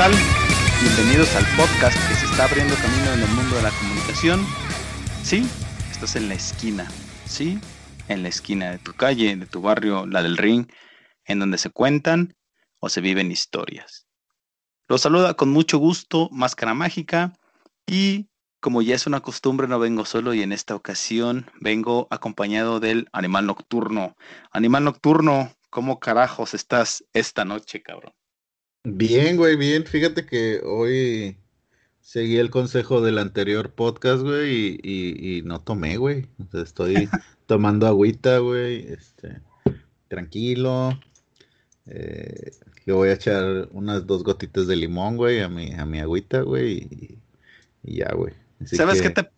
Bienvenidos al podcast que se está abriendo camino en el mundo de la comunicación. Sí, estás en la esquina, sí, en la esquina de tu calle, de tu barrio, la del ring, en donde se cuentan o se viven historias. Los saluda con mucho gusto Máscara Mágica y como ya es una costumbre no vengo solo y en esta ocasión vengo acompañado del animal nocturno. Animal nocturno, ¿cómo carajos estás esta noche, cabrón? Bien, güey, bien. Fíjate que hoy seguí el consejo del anterior podcast, güey, y, y- y no tomé, güey. O sea, estoy tomando agüita, güey, este, tranquilo. Eh, le voy a echar unas dos gotitas de limón, güey, a mi, a mi agüita, güey, y, y ya, güey. Así ¿Sabes que- qué te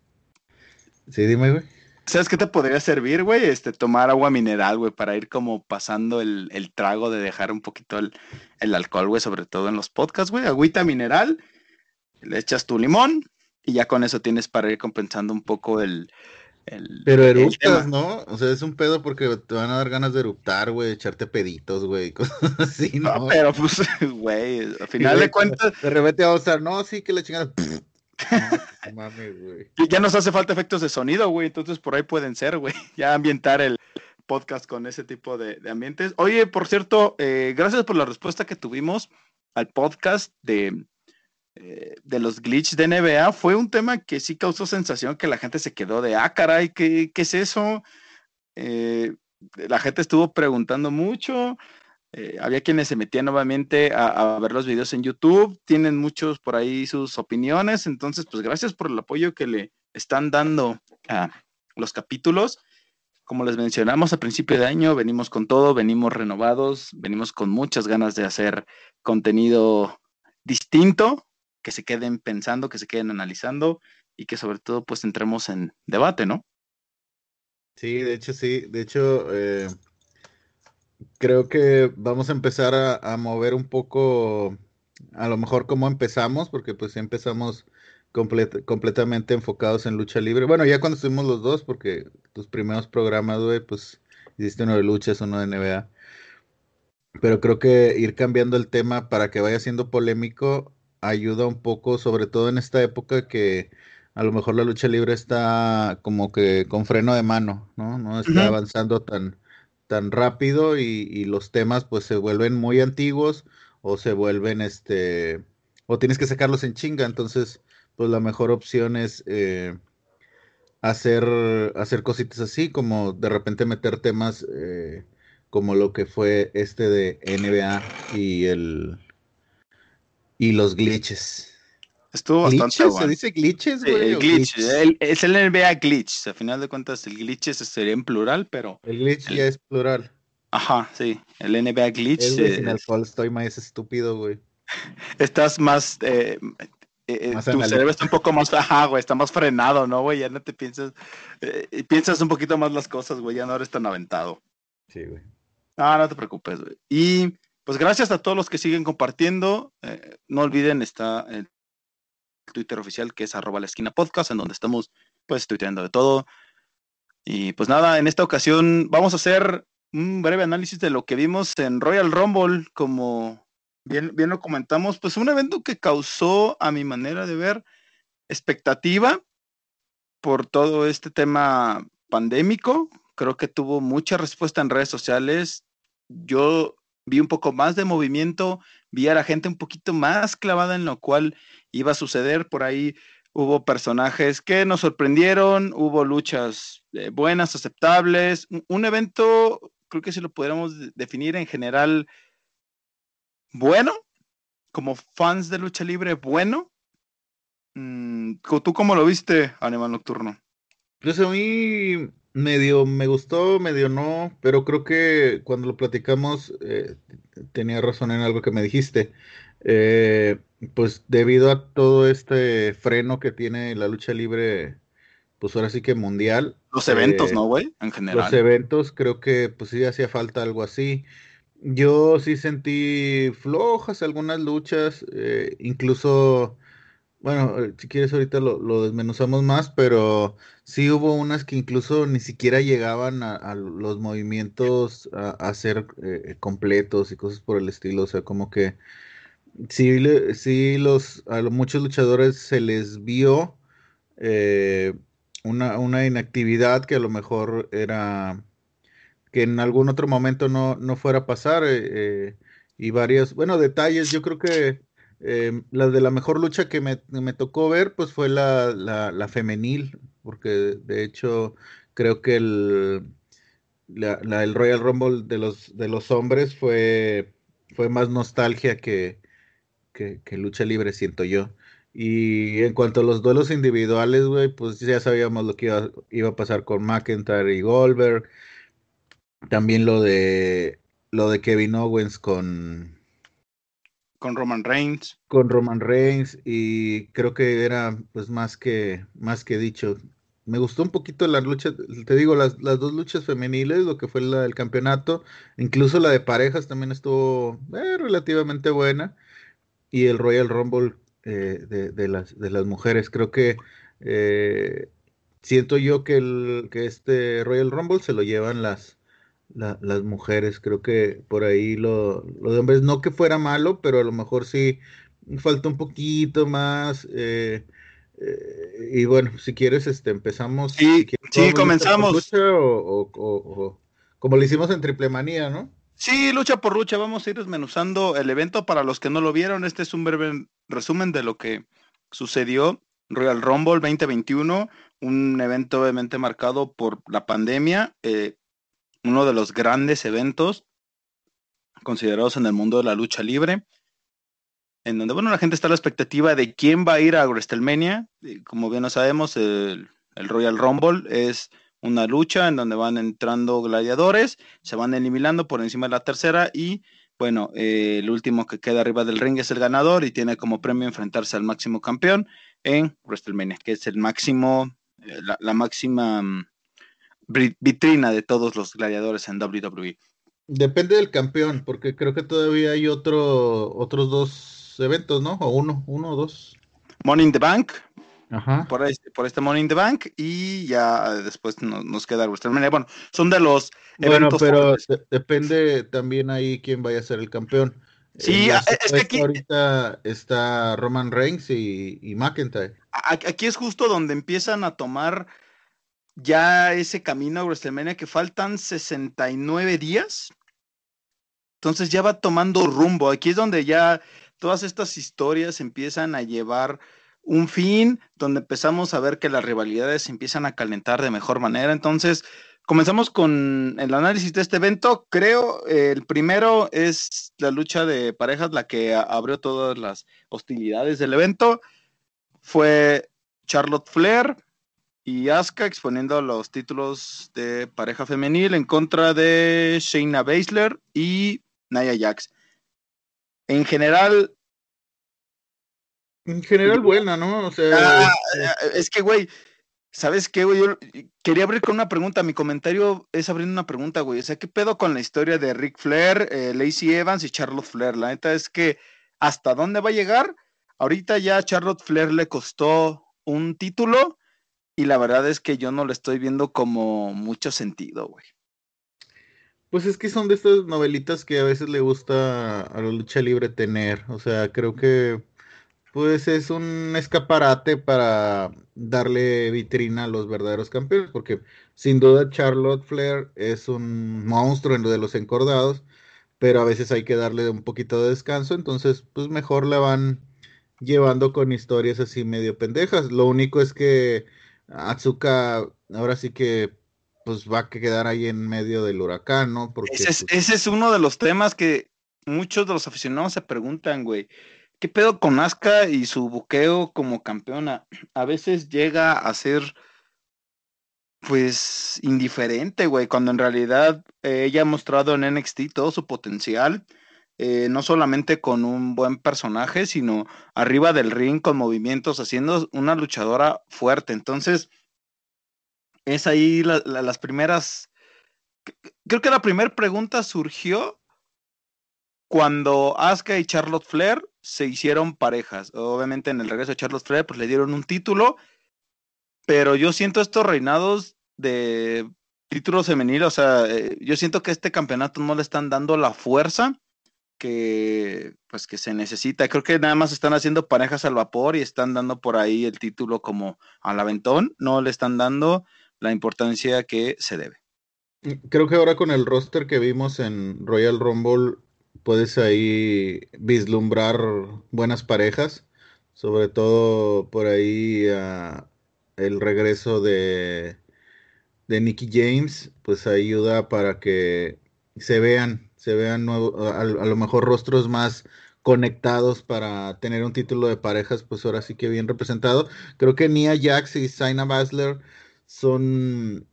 Sí, dime, güey. ¿Sabes qué te podría servir, güey? Este, tomar agua mineral, güey, para ir como pasando el, el trago de dejar un poquito el, el alcohol, güey, sobre todo en los podcasts, güey. Agüita mineral, le echas tu limón y ya con eso tienes para ir compensando un poco el... el Pero eruptas. ¿no? O sea, es un pedo porque te van a dar ganas de eruptar, güey, echarte peditos, güey, cosas así, No, ¿no? pero pues, güey, al final de cuentas, De repente vamos a estar, no, sí, que la chingada. Güey. ya nos hace falta efectos de sonido, güey, entonces por ahí pueden ser, güey, ya ambientar el podcast con ese tipo de, de ambientes. Oye, por cierto, eh, gracias por la respuesta que tuvimos al podcast de, eh, de los glitches de NBA. Fue un tema que sí causó sensación que la gente se quedó de, ah, caray, ¿qué, qué es eso? Eh, la gente estuvo preguntando mucho. Eh, había quienes se metían nuevamente a, a ver los videos en YouTube, tienen muchos por ahí sus opiniones, entonces pues gracias por el apoyo que le están dando a los capítulos. Como les mencionamos al principio de año, venimos con todo, venimos renovados, venimos con muchas ganas de hacer contenido distinto, que se queden pensando, que se queden analizando y que sobre todo pues entremos en debate, ¿no? Sí, de hecho, sí. De hecho, eh, creo que vamos a empezar a, a mover un poco, a lo mejor cómo empezamos, porque pues sí empezamos complet- completamente enfocados en lucha libre. Bueno, ya cuando estuvimos los dos, porque tus primeros programas, güey, pues hiciste uno de luchas, uno de NBA. Pero creo que ir cambiando el tema para que vaya siendo polémico ayuda un poco, sobre todo en esta época que a lo mejor la lucha libre está como que con freno de mano, ¿no? No está avanzando tan, tan rápido y, los temas pues se vuelven muy antiguos o se vuelven este, o tienes que sacarlos en chinga, entonces pues la mejor opción es eh, hacer, hacer cositas así, como de repente meter temas eh, como lo que fue este de NBA y el y los glitches. Estuvo bastante ¿Glitches? ¿Se bueno. dice glitches, Sí, güey? el glitch, glitches? el- es el NBA glitch. A final de cuentas, el glitch ese sería en plural, pero El glitch el- ya es plural. ajá, sí, el NBA glitch. Es, eh, sin alcohol estoy más estúpido, güey. estás más. eh, eh, eh, Más tu analítico. cerebro está un poco más. Ajá, güey, está más frenado, ¿no, güey? Ya no te piensas. eh, piensas un poquito más las cosas, güey. Ya no eres tan aventado. Sí, güey. Ah, no te preocupes, güey. Y pues gracias a todos los que siguen compartiendo. eh, no olviden, está el Twitter oficial que es arroba la esquina podcast, en donde estamos pues tuiteando de todo. Y pues nada, en esta ocasión vamos a hacer un breve análisis de lo que vimos en Royal Rumble, como bien, bien lo comentamos, pues un evento que causó, a mi manera de ver, expectativa por todo este tema pandémico. Creo que tuvo mucha respuesta en redes sociales. Yo vi un poco más de movimiento, vi a la gente un poquito más clavada en lo cual iba a suceder. Por ahí hubo personajes que nos sorprendieron, hubo luchas eh, buenas, aceptables. Un, evento, creo que si lo pudiéramos de- definir en general, bueno, como fans de lucha libre, bueno. Mm, ¿Tú cómo lo viste, Animal Nocturno? Pues a mí medio me gustó, medio no, pero creo que cuando lo platicamos eh, tenía razón en algo que me dijiste. Eh, pues debido a todo este freno que tiene la lucha libre, pues ahora sí que mundial. Los eventos, ¿no, güey? En general. Los eventos, creo que pues sí hacía falta algo así. Yo sí sentí flojas algunas luchas, incluso bueno, eh, si quieres ahorita lo, desmenuzamos más, pero sí hubo unas que incluso ni siquiera llegaban a, los movimientos a, ser eh, completos y cosas por el estilo. O sea, como que sí, sí los, a muchos luchadores se les vio eh, una, una, inactividad que a lo mejor era que en algún otro momento no, no fuera a pasar. y varios, bueno, detalles, yo creo que eh, la de la mejor lucha que me, tocó ver, pues fue la, la, femenil, porque de hecho creo que el, la, el Royal Rumble de los, de los hombres fue, fue más nostalgia que, que, lucha libre, siento yo. Y en cuanto a los duelos individuales, güey, pues ya sabíamos lo que iba, iba, a pasar con McIntyre y Goldberg. También lo de lo de Kevin Owens con, con Roman Reigns. Con Roman Reigns y creo que era pues más que más que dicho. Me gustó un poquito la lucha, te digo, las, las dos luchas femeniles, lo que fue la del campeonato, incluso la de parejas también estuvo eh, relativamente buena. Y el Royal Rumble eh, de, las, de las mujeres, creo que eh, siento yo que, el, que este Royal Rumble se lo llevan las, las mujeres. Creo que por ahí lo, de hombres, no que fuera malo, pero a lo mejor sí falta un poquito más. Eh, eh, y bueno, si quieres, este, empezamos. Sí, sí comenzamos. o, como lo hicimos en Triple Manía, ¿no? Sí, lucha por lucha, vamos a ir desmenuzando el evento. Para los que no lo vieron, este es un breve resumen de lo que sucedió. Royal Rumble 2021, un evento obviamente marcado por la pandemia. Eh, uno de los grandes eventos considerados en el mundo de la lucha libre, en donde, bueno, la gente está a la expectativa de quién va a ir a WrestleMania. Como bien lo sabemos, el, Royal Rumble es una lucha en donde van entrando gladiadores, se van eliminando por encima de la tercera y, bueno, eh, el último que queda arriba del ring es el ganador y tiene como premio enfrentarse al máximo campeón en WrestleMania, que es el máximo, eh, la máxima mm, vitrina de todos los gladiadores en WWE. Depende del campeón, porque creo que todavía hay otro, otros dos eventos, ¿no? O uno, uno o dos. Money in the Bank. Ajá. Por, este, por este Money in the Bank y ya después nos, queda WrestleMania. Bueno, son de los eventos. Bueno, pero depende también ahí quién vaya a ser el campeón. Sí, es que aquí. Ahorita está Roman Reigns y, y McIntyre. Aquí es justo donde empiezan a tomar ya ese camino a WrestleMania que faltan 69 días. Entonces ya va tomando rumbo. Aquí es donde ya todas estas historias empiezan a llevar un fin, donde empezamos a ver que las rivalidades empiezan a calentar de mejor manera. Entonces, comenzamos con el análisis de este evento. Creo el primero es la lucha de parejas, la que abrió todas las hostilidades del evento. Fue Charlotte Flair y Asuka exponiendo los títulos de pareja femenil en contra de Shayna Baszler y Nia Jax. En general. En general, buena, ¿no? O sea. Ah, este es que, güey, ¿sabes qué, güey? Yo quería abrir con una pregunta. Mi comentario es abriendo una pregunta, güey. O sea, ¿qué pedo con la historia de Rick Flair, eh, Lacey Evans y Charlotte Flair? La neta es que, ¿hasta dónde va a llegar? Ahorita ya a Charlotte Flair le costó un título y la verdad es que yo no lo estoy viendo como mucho sentido, güey. Pues es que son de estas novelitas que a veces le gusta a la lucha libre tener. O sea, creo que pues es un escaparate para darle vitrina a los verdaderos campeones, porque sin duda Charlotte Flair es un monstruo en lo de los encordados, pero a veces hay que darle un poquito de descanso, entonces pues mejor la van llevando con historias así medio pendejas. Lo único es que Atsuka ahora sí que pues va a quedar ahí en medio del huracán, ¿no? Porque, ese, es, pues uno de los temas que muchos de los aficionados se preguntan, güey. ¿Qué pedo con Asuka y su buqueo como campeona? A veces llega a ser pues indiferente, güey, cuando en realidad eh, ella ha mostrado en NXT todo su potencial, eh, no solamente con un buen personaje, sino arriba del ring con movimientos, haciendo una luchadora fuerte. Entonces, es ahí las primeras, creo que la primera pregunta surgió cuando Asuka y Charlotte Flair se hicieron parejas. Obviamente en el regreso de Charlotte Flair, pues le dieron un título pero yo siento estos reinados de títulos femeninos, o sea, eh, yo siento que este campeonato no le están dando la fuerza que pues que se necesita. Creo que nada más están haciendo parejas al vapor y están dando por ahí el título como al aventón, no le están dando la importancia que se debe. Mm, creo que ahora con el roster que vimos en Royal Rumble puedes ahí vislumbrar buenas parejas, sobre todo por ahí a el regreso de, de Nicky James, pues ayuda para que se vean, se vean nuevos, a, lo mejor rostros más conectados para tener un título de parejas, pues ahora sí que bien representado. Creo que Nia Jax y Saina Basler son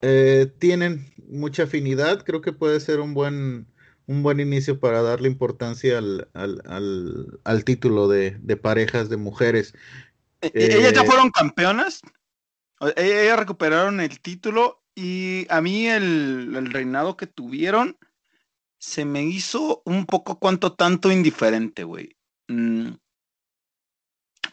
eh, tienen mucha afinidad. Creo que puede ser un buen un buen inicio para darle importancia al, al, al, título de, de, parejas de mujeres. E, e, ellas ya eh, fueron campeonas. E, ellas recuperaron el título y a mí el, reinado que tuvieron se me hizo un poco cuanto tanto indiferente, güey. Mm.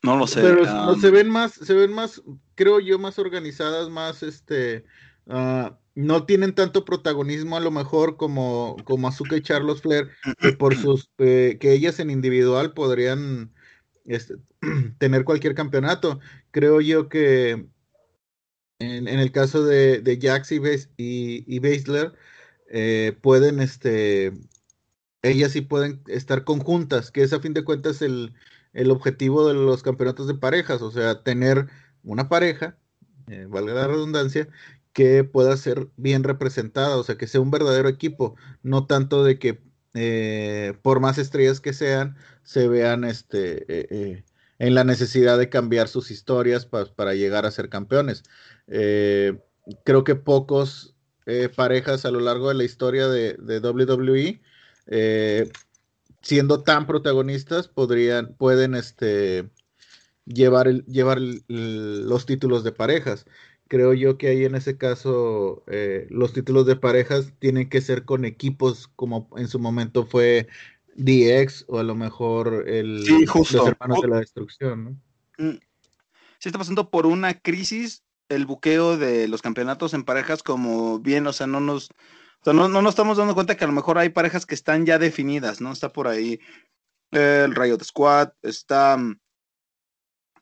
No lo sé. Pero se ven más, se ven más, creo yo, más organizadas, más este. Ah, no tienen tanto protagonismo a lo mejor como, como Azuka y Charles Flair, que por sus eh, que ellas en individual podrían este, tener cualquier campeonato. Creo yo que en, el caso de, de Jax y, Baszler, eh, pueden, este, ellas sí pueden estar conjuntas, que es a fin de cuentas el, el objetivo de los campeonatos de parejas, o sea, tener una pareja, eh, valga la redundancia, que pueda ser bien representada, o sea, que sea un verdadero equipo, no tanto de que eh, por más estrellas que sean, se vean este, en la necesidad de cambiar sus historias para llegar a ser campeones. Eh, creo que pocos eh, parejas a lo largo de la historia de, WWE, eh, siendo tan protagonistas, podrían, pueden este, llevar, llevar los títulos de parejas. Creo yo que ahí en ese caso los títulos de parejas tienen que ser con equipos como en su momento fue DX o a lo mejor el, los hermanos de la destrucción, ¿no? Mm. Sí está pasando por una crisis el buqueo de los campeonatos en parejas como bien, o sea, no nos, no, nos estamos dando cuenta que a lo mejor hay parejas que están ya definidas, ¿no? Está por ahí el Rayo de Squad, está,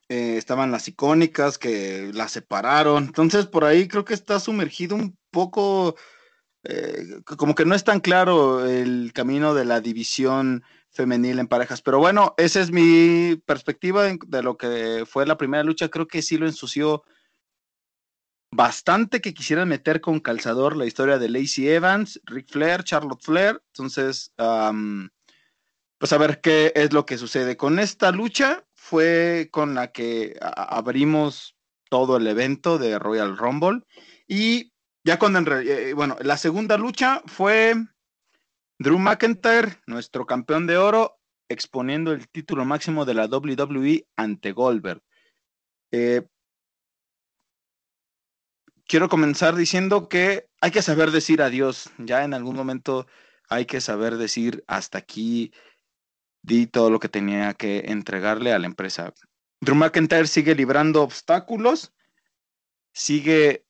eh, estaban las icónicas que las separaron, entonces por ahí creo que está sumergido un poco eh, como que no es tan claro el camino de la división femenil en parejas. Pero bueno, esa es mi perspectiva de lo que fue la primera lucha. Creo que sí lo ensució bastante que quisieran meter con calzador la historia de Lacey Evans, Rick Flair, Charlotte Flair. Entonces, pues a ver qué es lo que sucede. Con esta lucha fue con la que abrimos todo el evento de Royal Rumble. Y ya cuando en eh, bueno, la segunda lucha fue Drew McIntyre, nuestro campeón de oro, exponiendo el título máximo de la WWE ante Goldberg. Eh, quiero comenzar diciendo que hay que saber decir adiós. Ya en algún momento hay que saber decir hasta aquí di todo lo que tenía que entregarle a la empresa. Drew McIntyre sigue librando obstáculos, sigue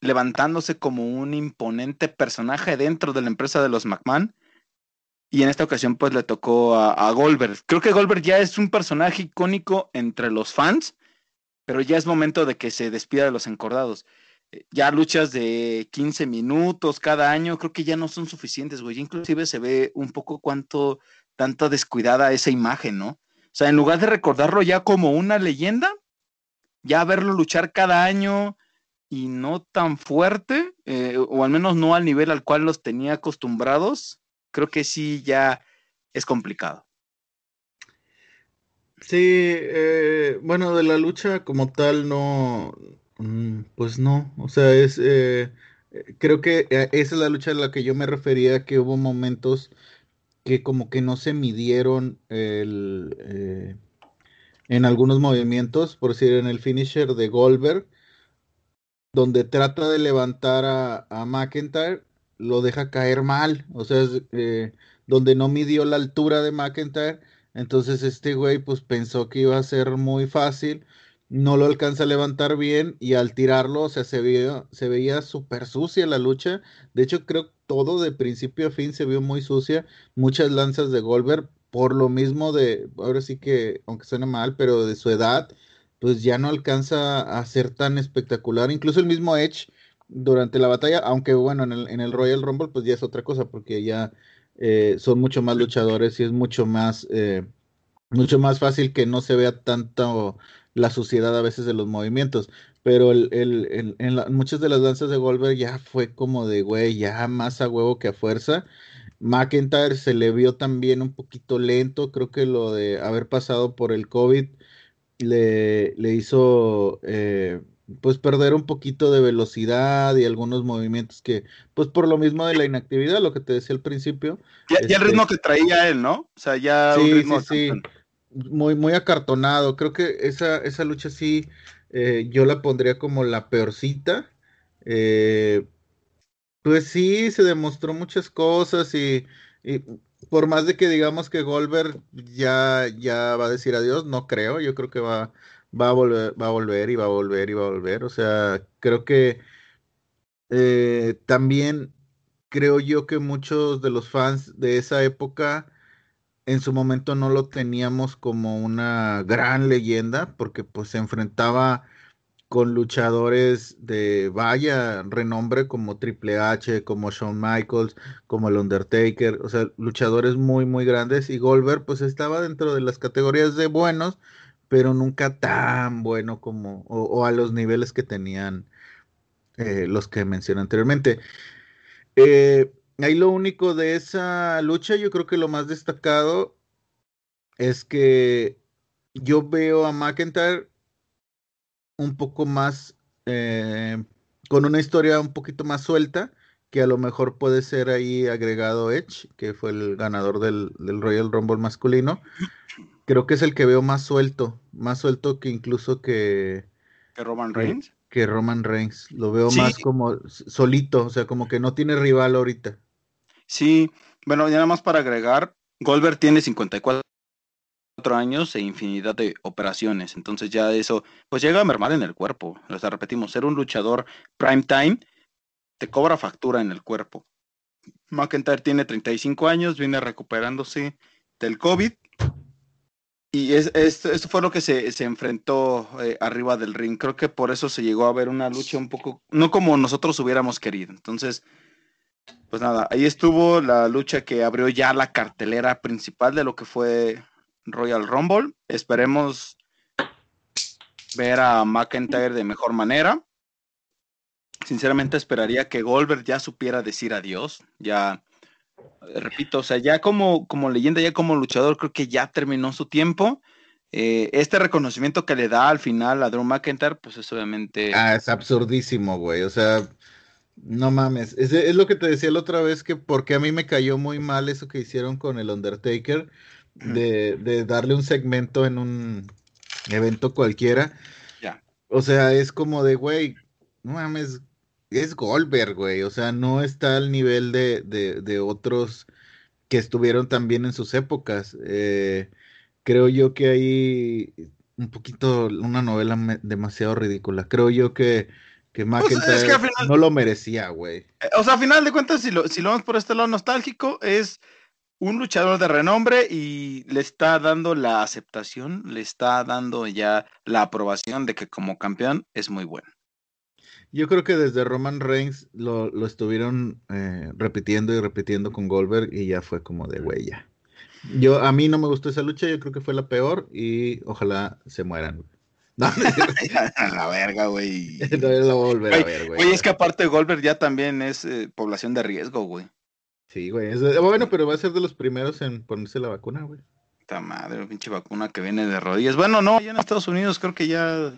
levantándose como un imponente personaje dentro de la empresa de los McMahon. Y en esta ocasión, pues le tocó a, Goldberg. Creo que Goldberg ya es un personaje icónico entre los fans, pero ya es momento de que se despida de los encordados. Eh, ya luchas de 15 minutos cada año, creo que ya no son suficientes, güey. Inclusive se ve un poco cuánto, tanto descuidada esa imagen, ¿no? O sea, en lugar de recordarlo ya como una leyenda, ya verlo luchar cada año, y no tan fuerte, eh, o al menos no al nivel al cual los tenía acostumbrados, creo que sí ya es complicado. Sí, eh, bueno, de la lucha como tal no, Mm, pues no, o sea, es... Eh, creo que esa es la lucha a la que yo me refería, que hubo momentos que como que no se midieron el, eh, en algunos movimientos, por decir en el finisher de Goldberg, donde trata de levantar a, a McIntyre, lo deja caer mal, o sea, eh, donde no midió la altura de McIntyre, entonces este güey pues pensó que iba a ser muy fácil, no lo alcanza a levantar bien y al tirarlo, o sea, se veía, se veía súper sucia la lucha, de hecho creo todo de principio a fin se vio muy sucia, muchas lanzas de Goldberg, por lo mismo de, ahora sí que, aunque suene mal, pero de su edad, pues ya no alcanza a ser tan espectacular. Incluso el mismo Edge durante la batalla, aunque bueno, en el, en el Royal Rumble pues ya es otra cosa, porque ya eh, son mucho más luchadores y es mucho más, eh, mucho más fácil que no se vea tanto la suciedad a veces de los movimientos. Pero el, el, en muchas de las danzas de Goldberg ya fue como de, güey, ya más a huevo que a fuerza. McIntyre se le vio también un poquito lento, creo que lo de haber pasado por el COVID le, le hizo eh, pues perder un poquito de velocidad y algunos movimientos que, pues por lo mismo de la inactividad, lo que te decía al principio. Ya, el este ritmo que traía él, ¿no? O sea, ya un ritmo sí, sí. Muy, muy acartonado. Creo que esa, esa lucha sí, eh, yo la pondría como la peorcita. Eh, pues sí, se demostró muchas cosas y, por más de que digamos que Goldberg ya, ya va a decir adiós, no creo, yo creo que va, va a volver, va a volver y va a volver y va a volver. O sea, creo que eh, también creo yo que muchos de los fans de esa época en su momento no lo teníamos como una gran leyenda porque pues se enfrentaba con luchadores de vaya renombre como Triple H, como Shawn Michaels, como el Undertaker, o sea, luchadores muy, muy grandes. Y Goldberg, pues estaba dentro de las categorías de buenos, pero nunca tan bueno como, o, a los niveles que tenían eh, los que mencioné anteriormente. Eh, ahí lo único de esa lucha, yo creo que lo más destacado es que yo veo a McIntyre un poco más, eh, con una historia un poquito más suelta, que a lo mejor puede ser ahí agregado Edge, que fue el ganador del, Royal Rumble masculino. Creo que es el que veo más suelto, más suelto que incluso que... ¿Que Roman Reigns? Que, Roman Reigns. Lo veo más como solito, o sea, como que no tiene rival ahorita. Sí, bueno, ya nada más para agregar, Goldberg tiene 54 años e infinidad de operaciones. Entonces ya eso, pues llega a mermar en el cuerpo. O sea, repetimos, ser un luchador prime time te cobra factura en el cuerpo. McIntyre tiene 35 años, viene recuperándose del COVID. Y es, esto fue lo que se, se enfrentó eh, arriba del ring. Creo que por eso se llegó a ver una lucha un poco, no como nosotros hubiéramos querido. Entonces, pues nada, ahí estuvo la lucha que abrió ya la cartelera principal de lo que fue Royal Rumble. Esperemos ver a McIntyre de mejor manera. Sinceramente esperaría que Goldberg ya supiera decir adiós. Ya, repito, o sea, ya como, como leyenda, ya como luchador, creo que ya terminó su tiempo. Eh, este reconocimiento que le da al final a Drew McIntyre, pues es obviamente. Ah, es absurdísimo, güey. O sea, no mames. Es, es, lo que te decía la otra vez, que porque a mí me cayó muy mal eso que hicieron con el Undertaker de, darle un segmento en un evento cualquiera. Ya. O sea, es como de, güey, no mames, es Goldberg, güey. O sea, no está al nivel de, de, otros que estuvieron también en sus épocas. Eh, creo yo que hay un poquito una novela demasiado ridícula. Creo yo que, que McIntyre no lo merecía, güey. Eh, o sea, a final de cuentas, si lo, si lo vemos por este lado nostálgico, es un luchador de renombre y le está dando la aceptación, le está dando ya la aprobación de que como campeón es muy bueno. Yo creo que desde Roman Reigns lo, estuvieron eh, repitiendo y repitiendo con Goldberg y ya fue como de huella. Yo, a mí no me gustó esa lucha, yo creo que fue la peor y ojalá se mueran. No, la verga, güey. No, lo voy a volver a ver, güey. Oye, es que aparte Goldberg ya también es eh, población de riesgo, güey. Sí, güey. bueno, pero va a ser de los primeros en ponerse la vacuna, güey. Esta madre, pinche vacuna que viene de rodillas. Bueno, no, ya en Estados Unidos creo que ya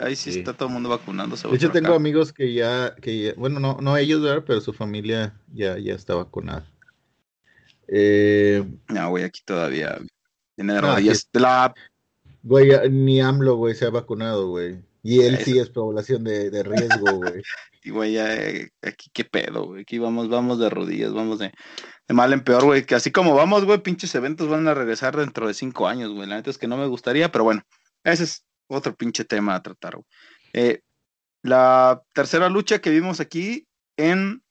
ahí, sí, está todo el mundo vacunándose. De hecho, tengo amigos que ya, que bueno, no, no ellos, ¿verdad? pero su familia ya, ya está vacunada. Eh, no, güey, aquí todavía viene de rodillas. la... Güey, ni AMLO, güey, se ha vacunado, güey. Y él sí es población de, de riesgo, güey. y güey, ya, aquí qué pedo, güey. Aquí vamos, vamos de rodillas, vamos de, de mal en peor, güey. Que así como vamos, güey, pinches eventos van a regresar dentro de cinco años, güey. La neta es que no me gustaría, pero bueno, ese es otro pinche tema a tratar, güey. Eh, la tercera lucha que vimos aquí en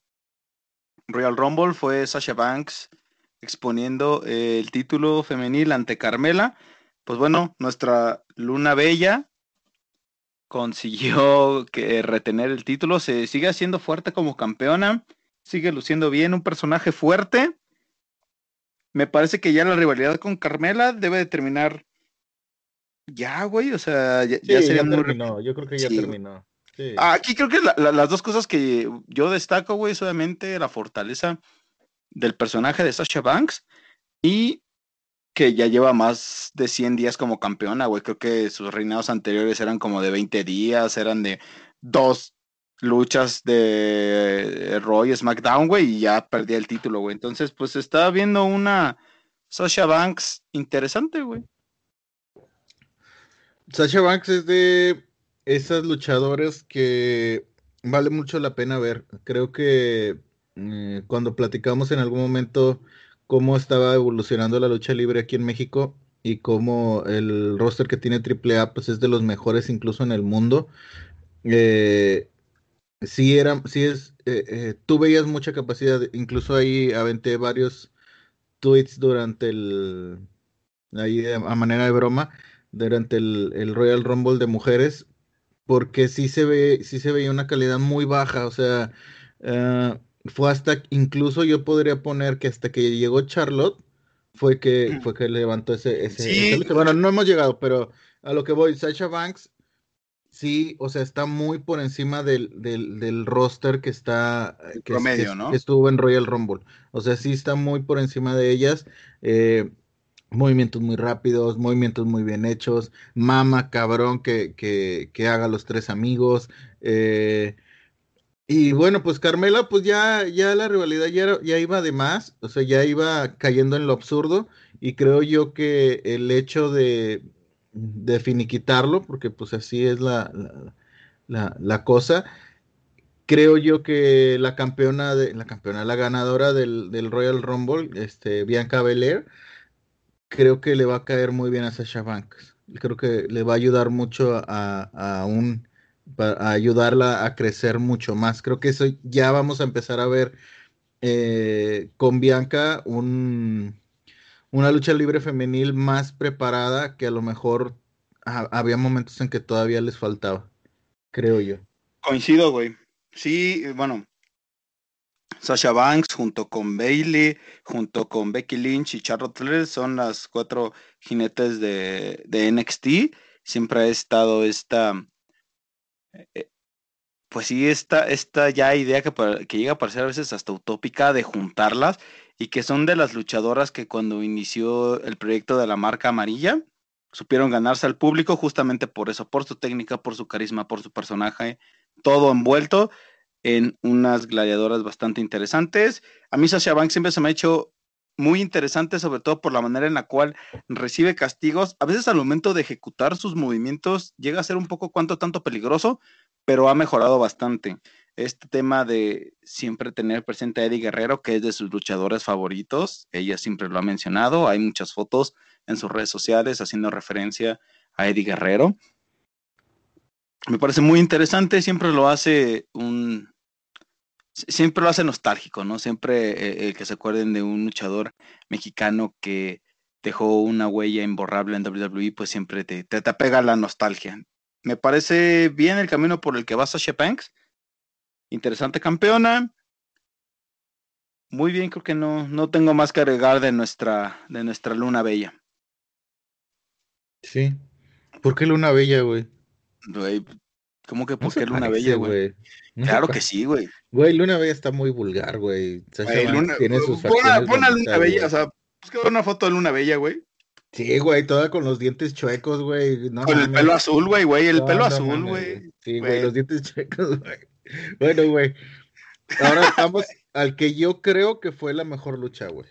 Royal Rumble fue Sasha Banks exponiendo eh, el título femenil ante Carmela. Pues bueno, nuestra Luna Bella consiguió que retener el título, se sigue haciendo fuerte como campeona sigue luciendo bien, un personaje fuerte. Me parece que ya la rivalidad con Carmela debe de terminar ya, güey, o sea, ya, sería terminó, yo creo que ya terminó. Aquí creo que las dos cosas que yo destaco, güey, es obviamente la fortaleza del personaje de Sasha Banks y que ya lleva más de 100 días como campeona, güey. Creo que sus reinados anteriores eran como de 20 días, eran de dos luchas de Roy SmackDown, güey, y ya perdí el título, güey. Entonces, pues estaba viendo una Sasha Banks interesante, güey. Sasha Banks es de esas luchadoras que vale mucho la pena ver. Creo que eh, cuando platicamos en algún momento cómo estaba evolucionando la lucha libre aquí en México y cómo el roster que tiene AAA pues es de los mejores incluso en el mundo. Eh, sí era, sí es, eh, eh, tú veías mucha capacidad, incluso ahí aventé varios tweets durante el, ahí a manera de broma, durante el, Royal Rumble de mujeres, porque sí se ve, sí se veía una calidad muy baja, o sea, eh, fue hasta, incluso yo podría poner que hasta que llegó Charlotte, fue que, fue que levantó ese, ese, bueno, no hemos llegado, pero a lo que voy, Sasha Banks Sí, o sea, está muy por encima del, del, roster que está. Que, promedio, ¿no? que estuvo en Royal Rumble. O sea, sí está muy por encima de ellas. Eh, movimientos muy rápidos, movimientos muy bien hechos. Mama, cabrón, que, que, que haga los tres amigos. Eh, y bueno, pues Carmela, pues ya, ya la rivalidad ya, ya iba de más. O sea, ya iba cayendo en lo absurdo. Y creo yo que el hecho de de finiquitarlo, porque pues así es la, la, cosa. Creo yo que la campeona, de, la campeona, la ganadora del, Royal Rumble, este, Bianca Belair, creo que le va a caer muy bien a Sasha Banks. Creo que le va a ayudar mucho a, a un a ayudarla a crecer mucho más. Creo que eso ya vamos a empezar a ver eh, con Bianca un, una lucha libre femenil más preparada que a lo mejor había momentos en que todavía les faltaba, creo yo. Coincido, güey. Sí, bueno, Sasha Banks junto con Bailey, junto con Becky Lynch y Charlotte Flair son las cuatro jinetes de, de NXT. Siempre ha estado esta, eh, pues sí, esta, esta ya idea que, que llega a parecer a veces hasta utópica de juntarlas y que son de las luchadoras que cuando inició el proyecto de la marca amarilla, supieron ganarse al público justamente por eso, por su técnica, por su carisma, por su personaje, todo envuelto en unas gladiadoras bastante interesantes. A mí Sasha Banks siempre se me ha hecho muy interesante, sobre todo por la manera en la cual recibe castigos. A veces al momento de ejecutar sus movimientos llega a ser un poco cuanto tanto peligroso, pero ha mejorado bastante este tema de siempre tener presente a Eddie Guerrero, que es de sus luchadores favoritos, ella siempre lo ha mencionado, hay muchas fotos en sus redes sociales haciendo referencia a Eddie Guerrero. Me parece muy interesante, siempre lo hace un... Siempre lo hace nostálgico, ¿no? Siempre eh, el que se acuerden de un luchador mexicano que dejó una huella imborrable en WWE, pues siempre te, te, te apega la nostalgia. Me parece bien el camino por el que va Sasha Banks interesante campeona. Muy bien, creo que no, no tengo más que agregar de nuestra, de nuestra Luna Bella. Sí. ¿Por qué Luna Bella, güey? Güey, ¿cómo que por qué Luna Bella, güey? claro que sí, güey. Güey, Luna Bella está muy vulgar, güey. Tiene sus pon, Luna Bella, o sea, busca una foto de Luna Bella, güey. Sí, güey, toda con los dientes chuecos, güey. con el pelo azul, güey, güey, el pelo azul, güey. Sí, güey, los dientes chuecos, güey. Bueno, güey. Ahora vamos al que yo creo que fue la mejor lucha, güey.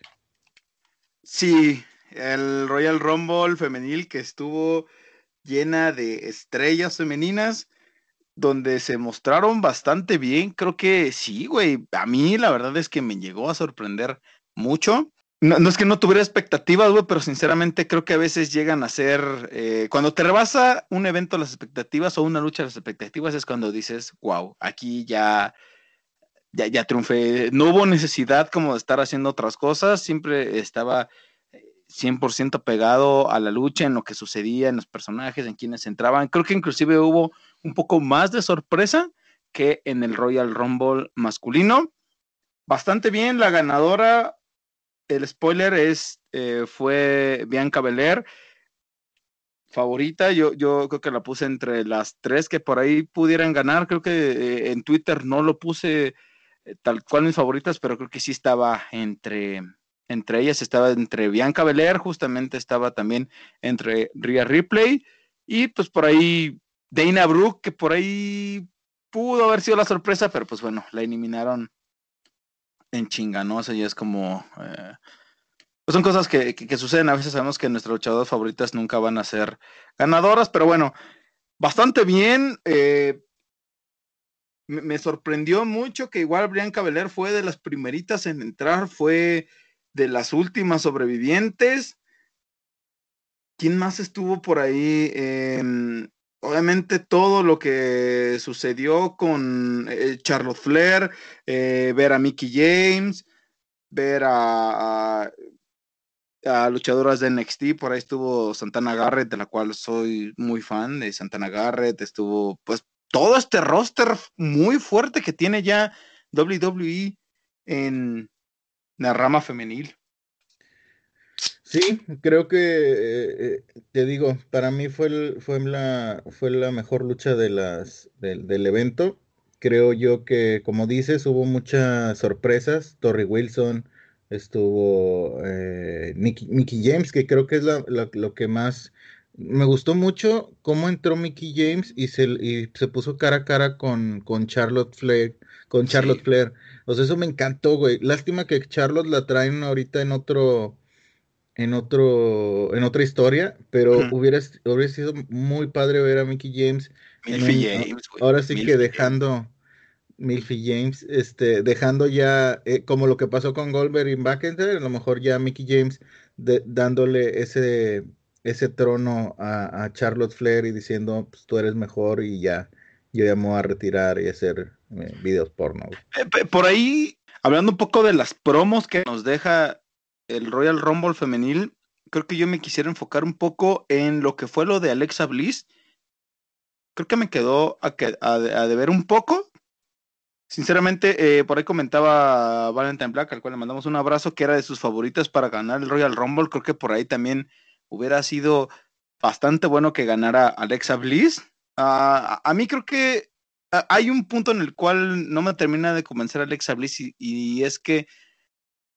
Sí, el Royal Rumble femenil que estuvo llena de estrellas femeninas, donde se mostraron bastante bien. Creo que sí, güey. A mí la verdad es que me llegó a sorprender mucho. No, es que no tuviera expectativas, güey, pero sinceramente creo que a veces llegan a ser, eh, cuando te rebasa un evento las expectativas o una lucha las expectativas es cuando dices, wow, aquí ya, ya, ya triunfé. No hubo necesidad como de estar haciendo otras cosas, siempre estaba 100% pegado a la lucha, en lo que sucedía, en los personajes, en quienes entraban. Creo que inclusive hubo un poco más de sorpresa que en el Royal Rumble masculino. Bastante bien, la ganadora, el spoiler es, eh, fue Bianca Belair, favorita, yo, yo creo que la puse entre las tres que por ahí pudieran ganar, creo que eh, en Twitter no lo puse eh, tal cual mis favoritas, pero creo que sí estaba entre entre ellas. Estaba entre Bianca Belair, justamente estaba también entre Rhea Ripley y pues por ahí Dana Brooke, que por ahí pudo haber sido la sorpresa, pero pues bueno, la eliminaron en chinga, ¿no? O sea, ya es como... Eh, pues son cosas que, suceden, a veces sabemos que nuestras luchadoras favoritas nunca van a ser ganadoras, pero bueno, bastante bien. Eh, me, sorprendió mucho que igual Bianca Belair fue de las primeritas en entrar, fue de las últimas sobrevivientes. ¿Quién más estuvo por ahí? Em, obviamente todo lo que sucedió con eh, Charlotte Flair, eh, ver a Mickey James, ver a, a, luchadoras de NXT, por ahí estuvo Santana Garrett, de la cual soy muy fan de Santana Garrett, estuvo pues todo este roster muy fuerte que tiene ya WWE en, la rama femenil. Sí, creo que eh, eh, te digo, para mí fue, fue, la, fue la mejor lucha de las, del evento. Creo yo que, como dices, hubo muchas sorpresas. Torrey Wilson, estuvo eh, Mickey, James, que creo que es lo que más me gustó mucho cómo entró Mickey James y se, y se puso cara a cara con, con Charlotte Flair, con Charlotte Flair. O sea, eso me encantó, güey. Lástima que Charlotte la traen ahorita en otro, en otro, en otra historia, pero hubiera, hubiera sido muy padre ver a Mickey James. Milfy James, Ahora sí que dejando Milfy James, este, dejando ya, eh, como lo que pasó con Goldberg y McIntyre, a lo mejor ya Mickey James dándole ese, ese trono a, Charlotte Flair y diciendo, pues tú eres mejor y ya, yo ya me voy a retirar y hacer eh, videos porno. Eh, por ahí, hablando un poco de las promos que nos deja el Royal Rumble femenil, creo que yo me quisiera enfocar un poco en lo que fue lo de Alexa Bliss. Creo que me quedó a, a, deber un poco. Sinceramente, eh, por ahí comentaba Valentine Black, al cual le mandamos un abrazo, que era de sus favoritas para ganar el Royal Rumble. Creo que por ahí también hubiera sido bastante bueno que ganara Alexa Bliss. Ah, a mí creo que hay un punto en el cual no me termina de convencer Alexa Bliss y, es que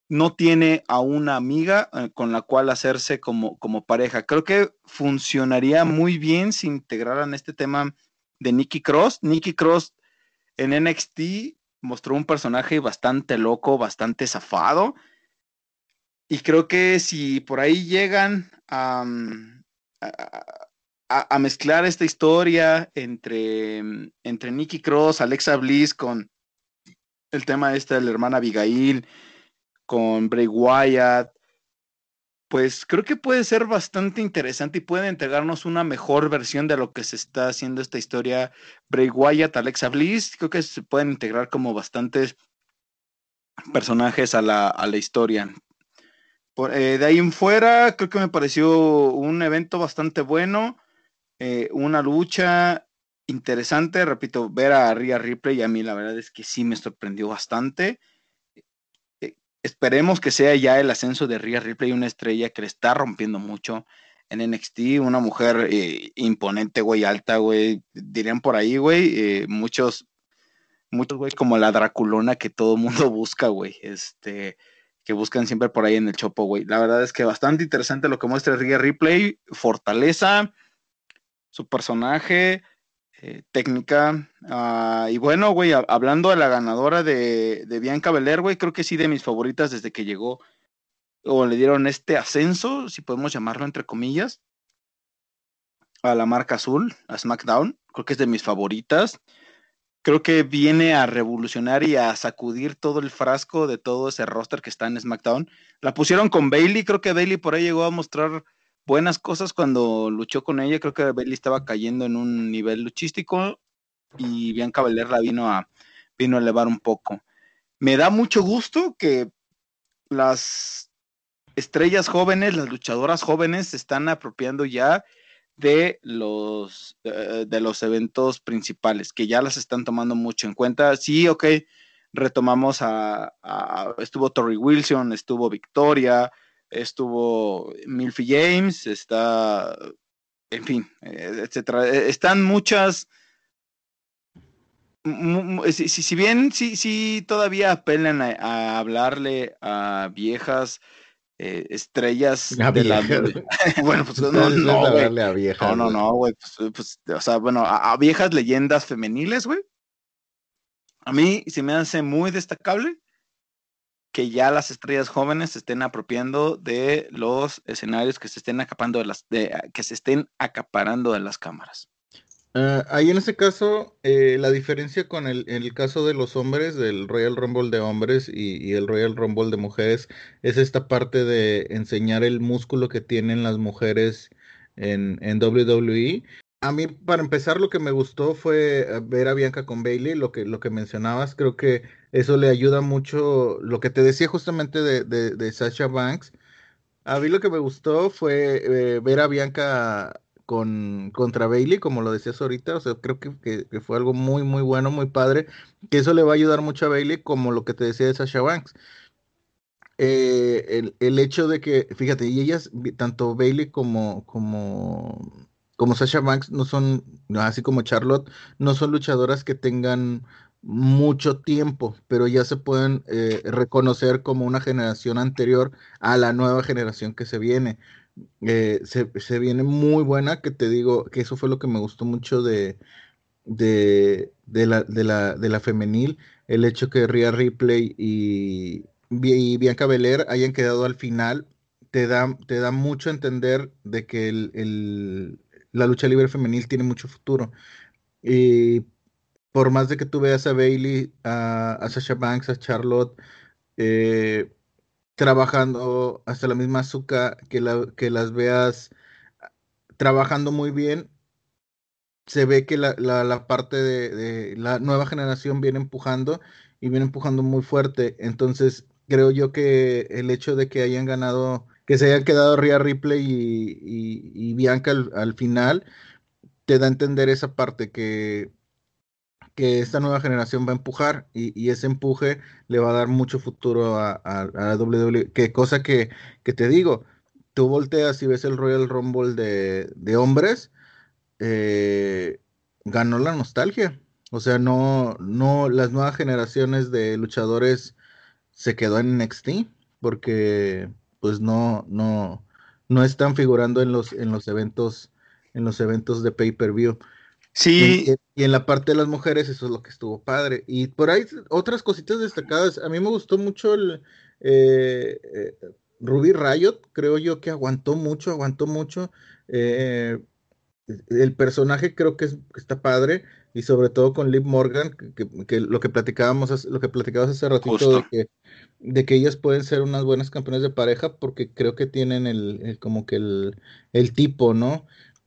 no tiene a una amiga eh, con la cual hacerse como, como pareja. Creo que funcionaría muy bien si integraran este tema de Nikki Cross. Nikki Cross en NXT mostró un personaje bastante loco, bastante zafado. Y creo que si por ahí llegan a, a, mezclar esta historia entre, mm, entre Nicky Cross, Alexa Bliss, con el tema este de la hermana Abigail, con Bray Wyatt, pues creo que puede ser bastante interesante y puede entregarnos una mejor versión de lo que se está haciendo esta historia. Bray Wyatt, Alexa Bliss, creo que se pueden integrar como bastantes personajes a la, a la historia. Eh, de ahí en fuera, creo que me pareció un evento bastante bueno. Eh, una lucha interesante, repito, ver a Rhea Ripley a mí la verdad es que sí me sorprendió bastante. Eh, esperemos que sea ya el ascenso de Rhea Ripley, una estrella que le está rompiendo mucho en NXT, una mujer eh, imponente, güey, alta, güey, dirían por ahí, güey, muchos, muchos, güey, como la Draculona que todo mundo busca, güey, este, que buscan siempre por ahí en el Chopo, güey. La verdad es que bastante interesante lo que muestra Rhea Replay, fortaleza, su personaje, eh, técnica. Ah, y bueno, güey, hablando de la ganadora de, de Bianca Belair, güey, creo que sí de mis favoritas desde que llegó o le dieron este ascenso, si podemos llamarlo entre comillas, a la marca azul, a SmackDown. Creo que es de mis favoritas. Creo que viene a revolucionar y a sacudir todo el frasco de todo ese roster que está en SmackDown. La pusieron con Bailey, creo que Bailey por ahí llegó a mostrar buenas cosas cuando luchó con ella. Creo que Bailey estaba cayendo en un nivel luchístico y Bianca Belair la vino a, vino a elevar un poco. Me da mucho gusto que las estrellas jóvenes, las luchadoras jóvenes se están apropiando ya de los, eh, de los eventos principales, que ya las están tomando mucho en cuenta. Sí, ok, retomamos a, estuvo Tori Wilson, estuvo Victoria, estuvo Milfy James, está, en fin, eh, etcétera. Eh, están muchas, si, si, bien sí, sí todavía apelan a hablarle a viejas eh, estrellas de la bueno pues no no no, no no güey pues, pues, o sea bueno a, viejas leyendas femeniles güey a mí se me hace muy destacable que ya las estrellas jóvenes se estén apropiando de los escenarios que se estén acapando de las de, que se estén acaparando de las cámaras Uh, ahí en ese caso, eh, la diferencia con el, el, caso de los hombres, del Royal Rumble de hombres y, el Royal Rumble de mujeres, es esta parte de enseñar el músculo que tienen las mujeres en, en WWE. A mí, para empezar, lo que me gustó fue eh, ver a Bianca con Bailey, lo que, lo que mencionabas. Creo que eso le ayuda mucho. Lo que te decía justamente de, de, Sasha Banks. A mí lo que me gustó fue eh, ver a Bianca con, contra Bailey, como lo decías ahorita, o sea, creo que, que, fue algo muy, muy bueno, muy padre, que eso le va a ayudar mucho a Bailey, como lo que te decía de Sasha Banks. Eh, el, el, hecho de que, fíjate, y ellas, tanto Bailey como, como, como Sasha Banks, no son, así como Charlotte, no son luchadoras que tengan mucho tiempo, pero ya se pueden eh, reconocer como una generación anterior a la nueva generación que se viene. Eh, se, se, viene muy buena, que te digo que eso fue lo que me gustó mucho de, de, la, de, la, de la femenil, el hecho que Rhea Ripley y, y Bianca Belair hayan quedado al final, te da, te da mucho a entender de que el, la lucha libre femenil tiene mucho futuro. Y por más de que tú veas a Bailey, a, Sasha Banks, a Charlotte, eh, trabajando, hasta la misma Azúcar, que, la, que las veas trabajando muy bien, se ve que la, la, parte de, la nueva generación viene empujando y viene empujando muy fuerte. Entonces, creo yo que el hecho de que hayan ganado, que se hayan quedado Rhea Ripley y, Bianca al, final, te da a entender esa parte que que esta nueva generación va a empujar y, ese empuje le va a dar mucho futuro a, la WWE. Que cosa que, te digo, tú volteas y ves el Royal Rumble de, hombres, eh, ganó la nostalgia. O sea, no, no, las nuevas generaciones de luchadores se quedó en NXT porque pues no, no, no están figurando en los, en los eventos, en los eventos de pay-per-view. Sí. Y, en la parte de las mujeres, eso es lo que estuvo padre. Y por ahí otras cositas destacadas. A mí me gustó mucho el eh, eh, Ruby Riot, creo yo que aguantó mucho, aguantó mucho. Eh, el personaje creo que, está padre. Y sobre todo con Liv Morgan, que, lo que platicábamos, lo que platicabas hace ratito de que, de que ellas pueden ser unas buenas campeonas de pareja, porque creo que tienen el, como que el, el tipo, ¿no?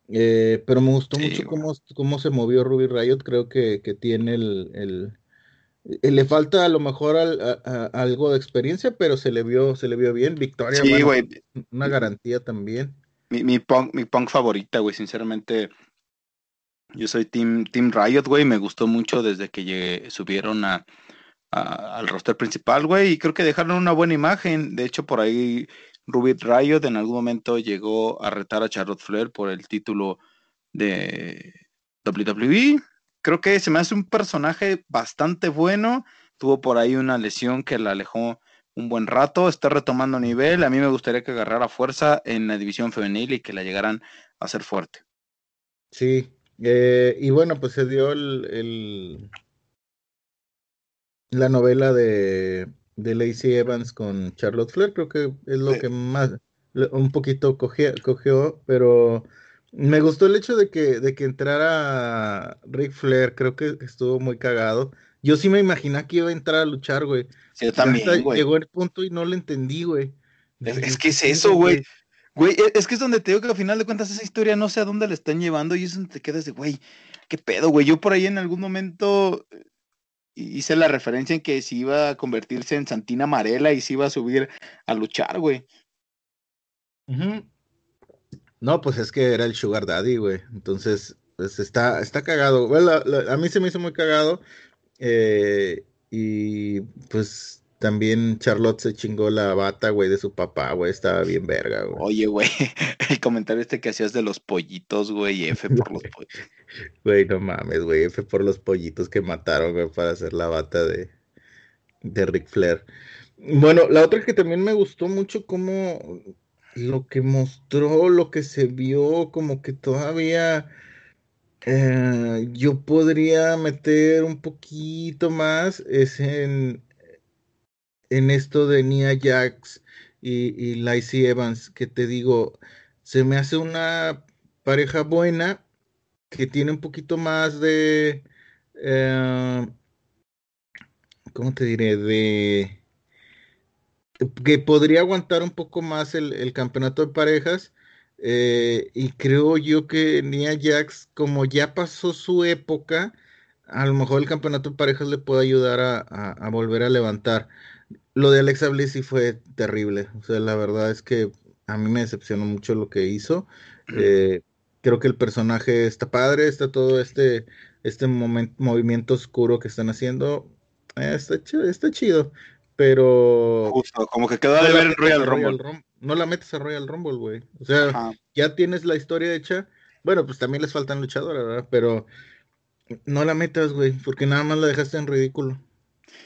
Eh, pero me gustó mucho cómo, cómo, se movió Ruby Riot. Creo que, que tiene el, el, eh, Le falta a lo mejor algo de experiencia, pero se le vio, se le vio bien. Victoria, una garantía también. Mi, mi, punk, mi punk favorita, güey, sinceramente. Yo soy Team, team Riot, güey. Me gustó mucho desde que llegué, subieron a, al roster principal, güey. Y creo que dejaron una buena imagen. De hecho, por ahí Ruby Riot en algún momento llegó a retar a Charlotte Flair por el título de WWE. Creo que se me hace un personaje bastante bueno. Tuvo por ahí una lesión que la alejó un buen rato, está retomando nivel. A mí me gustaría que agarrara fuerza en la división femenil y que la llegaran a ser fuerte. Sí, eh, y bueno, pues se dio el, la novela de, de Lacey Evans con Charlotte Flair, creo que es lo que más, un poquito cogió, cogió, pero me gustó el hecho de que, de que entrara Rick Flair, creo que estuvo muy cagado. Yo sí me imaginé que iba a entrar a luchar, güey. Sí, también, güey. Llegó el punto y no lo entendí, güey. Es, que es eso, güey. Güey, e, es que es donde te digo que al final de cuentas esa historia no sé a dónde la están llevando y es donde te quedas de, güey, qué pedo, güey. Yo por ahí en algún momento eh, hice la referencia en que si iba a convertirse en Santina Marela y si iba a subir a luchar, güey. No, pues es que era el Sugar Daddy, güey. Entonces, pues está, está cagado. A mí se me hizo muy cagado. Eh, y pues también Charlotte se chingó la bata, güey, de su papá, güey. Estaba bien verga, güey. Oye, güey, el comentario este que hacías de los pollitos, güey, F por los pollitos. Güey, no mames, güey, F por los pollitos que mataron, güey, para hacer la bata de, de Ric Flair. Bueno, la otra que también me gustó mucho como lo que mostró, lo que se vio, como que todavía eh, yo podría meter un poquito más es en, en esto de Nia Jax y, y Lacey Evans, que te digo, se me hace una pareja buena que tiene un poquito más de, eh, ¿cómo te diré? De que podría aguantar un poco más el, campeonato de parejas. Eh, y creo yo que Nia Jax, como ya pasó su época, a lo mejor el campeonato de parejas le puede ayudar a, volver a levantar. Lo de Alexa Bliss sí fue terrible. O sea, la verdad es que a mí me decepcionó mucho lo que hizo. Eh, creo que el personaje está padre, está todo este, este movimiento oscuro que están haciendo. Eh, está, chido, está chido. Pero. Justo, como que quedó de ver en Royal Rumble. No la metes a Royal Rumble, güey. O sea, ya tienes la historia hecha. Bueno, pues también les faltan luchadoras, ¿verdad? Pero no la metas, güey, porque nada más la dejaste en ridículo.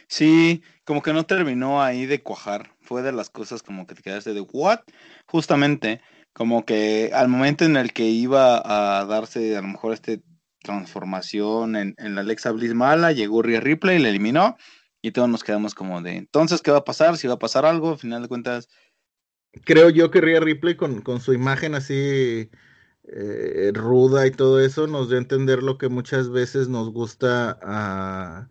Sí, como que no terminó ahí de cuajar. Fue de las cosas como que te quedaste de what? Justamente, como que al momento en el que iba a darse a lo mejor este transformación en, en la Alexa Bliss mala, llegó Rhea Ripley y la eliminó. Y todos nos quedamos como de, entonces, ¿qué va a pasar? Si va a pasar algo, al final de cuentas. Creo yo que Rhea Ripley con, con su imagen así eh, ruda y todo eso nos dio a entender lo que muchas veces nos gusta a,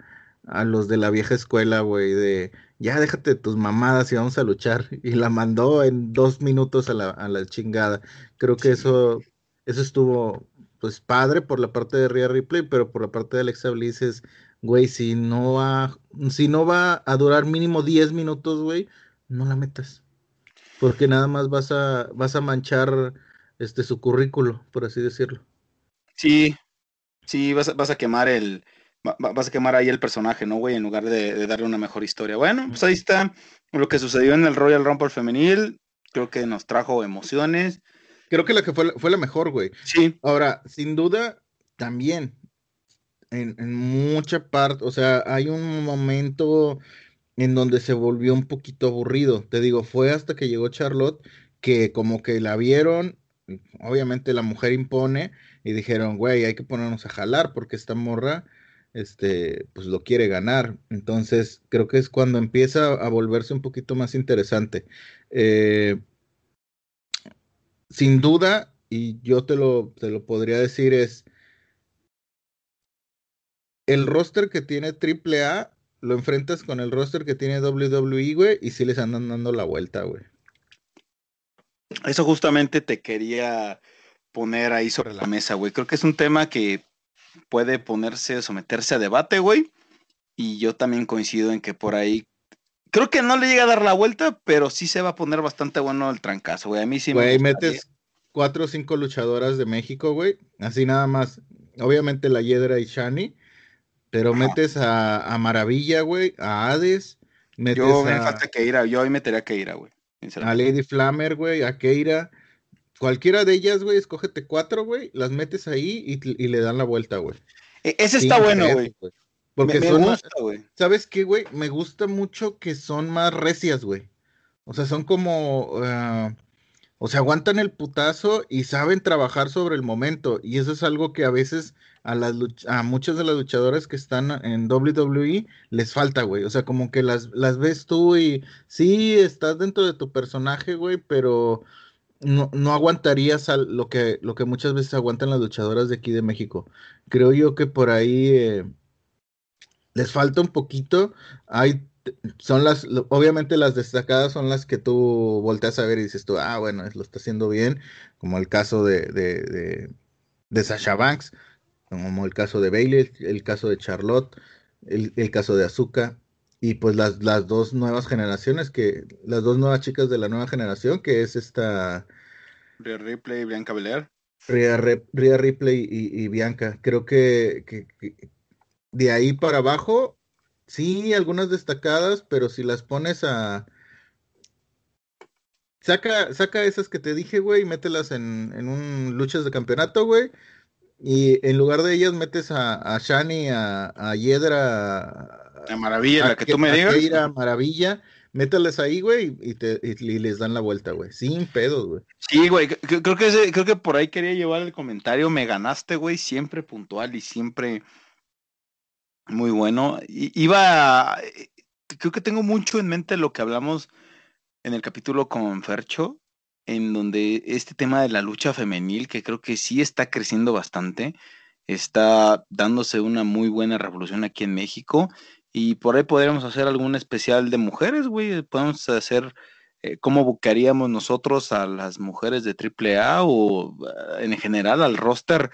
a los de la vieja escuela, güey, de ya déjate tus mamadas y vamos a luchar. Y la mandó en dos minutos a la, a la chingada. Creo que eso, eso estuvo pues padre por la parte de Rhea Ripley, pero por la parte de Alexa Bliss es güey, si no va, si no va a durar mínimo 10 minutos, güey, no la metas. Porque nada más vas a, vas a manchar este su currículo, por así decirlo. Sí, sí, vas a, vas a quemar el, vas a quemar ahí el personaje, ¿no, güey? En lugar de, darle una mejor historia. Bueno, pues ahí está lo que sucedió en el Royal Rumble femenil. Creo que nos trajo emociones. Creo que la que fue, fue la mejor, güey. Sí. Ahora, sin duda, también en, mucha parte, o sea, hay un momento en donde se volvió un poquito aburrido. Te digo, fue hasta que llegó Charlotte que como que la vieron, obviamente la mujer impone y dijeron, güey, hay que ponernos a jalar porque esta morra, este, pues lo quiere ganar. Entonces, creo que es cuando empieza a volverse un poquito más interesante. Eh, sin duda, y yo te lo, te lo podría decir, es el roster que tiene AAA lo enfrentas con el roster que tiene WWE, güey, y sí les andan dando la vuelta, güey. Eso justamente te quería poner ahí sobre la mesa, güey. Creo que es un tema que puede ponerse, someterse a debate, güey. Y yo también coincido en que por ahí. Creo que no le llega a dar la vuelta, pero sí se va a poner bastante bueno el trancazo, güey. A mí sí me. Güey, metes cuatro o cinco luchadoras de México, güey. Así nada más. Obviamente la Yedra y Shani pero metes a, Maravilla, güey, a Hades. Metes yo me falta Keira, yo hoy metería a Keira, güey. A Lady Flammer, güey, a Keira. Cualquiera de ellas, güey, escógete cuatro, güey, las metes ahí y, le dan la vuelta, güey. E, ese está bueno, güey. Porque me, me son, gusta. ¿sabes qué, güey? Me gusta mucho que son más recias, güey. O sea, son como, ah, o sea, aguantan el putazo y saben trabajar sobre el momento. Y eso es algo que a veces a, las a muchas de las luchadoras que están en WWE les falta, güey. O sea, como que las, las ves tú y sí, estás dentro de tu personaje, güey, pero no, no aguantarías al- lo que, lo que muchas veces aguantan las luchadoras de aquí de México. Creo yo que por ahí eh, les falta un poquito. Hay, son las, obviamente las destacadas son las que tú volteas a ver y dices tú, ah, bueno, lo está haciendo bien, como el caso de, de, de, Sasha Banks, como el caso de Bailey, el, el caso de Charlotte, el, el caso de Azuka. Y pues las, las dos nuevas generaciones, que, las dos nuevas chicas de la nueva generación, que es esta Rhea Ripley, Bianca Belair. Rhea, Rhea Ripley y, y Bianca. Creo que, que- que de ahí para abajo, sí, algunas destacadas, pero si las pones a... Saca, saca esas que te dije, güey, y mételas en, en un luchas de campeonato, güey. Y en lugar de ellas metes a, a Shani, a, a Yedra, La maravilla, la que tú me digas. Keira, Maravilla, mételas ahí, güey, y, te, y, les dan la vuelta, güey. Sin pedos, güey. Sí, güey, creo que, ese- creo que por ahí quería llevar el comentario. Me ganaste, güey, siempre puntual y siempre muy bueno. Iba, eh, creo que tengo mucho en mente lo que hablamos en el capítulo con Fercho, en donde este tema de la lucha femenil, que creo que sí está creciendo bastante, está dándose una muy buena revolución aquí en México. Y por ahí podríamos hacer algún especial de mujeres, güey. Podemos hacer eh, cómo buscaríamos nosotros a las mujeres de AAA o eh, en general al roster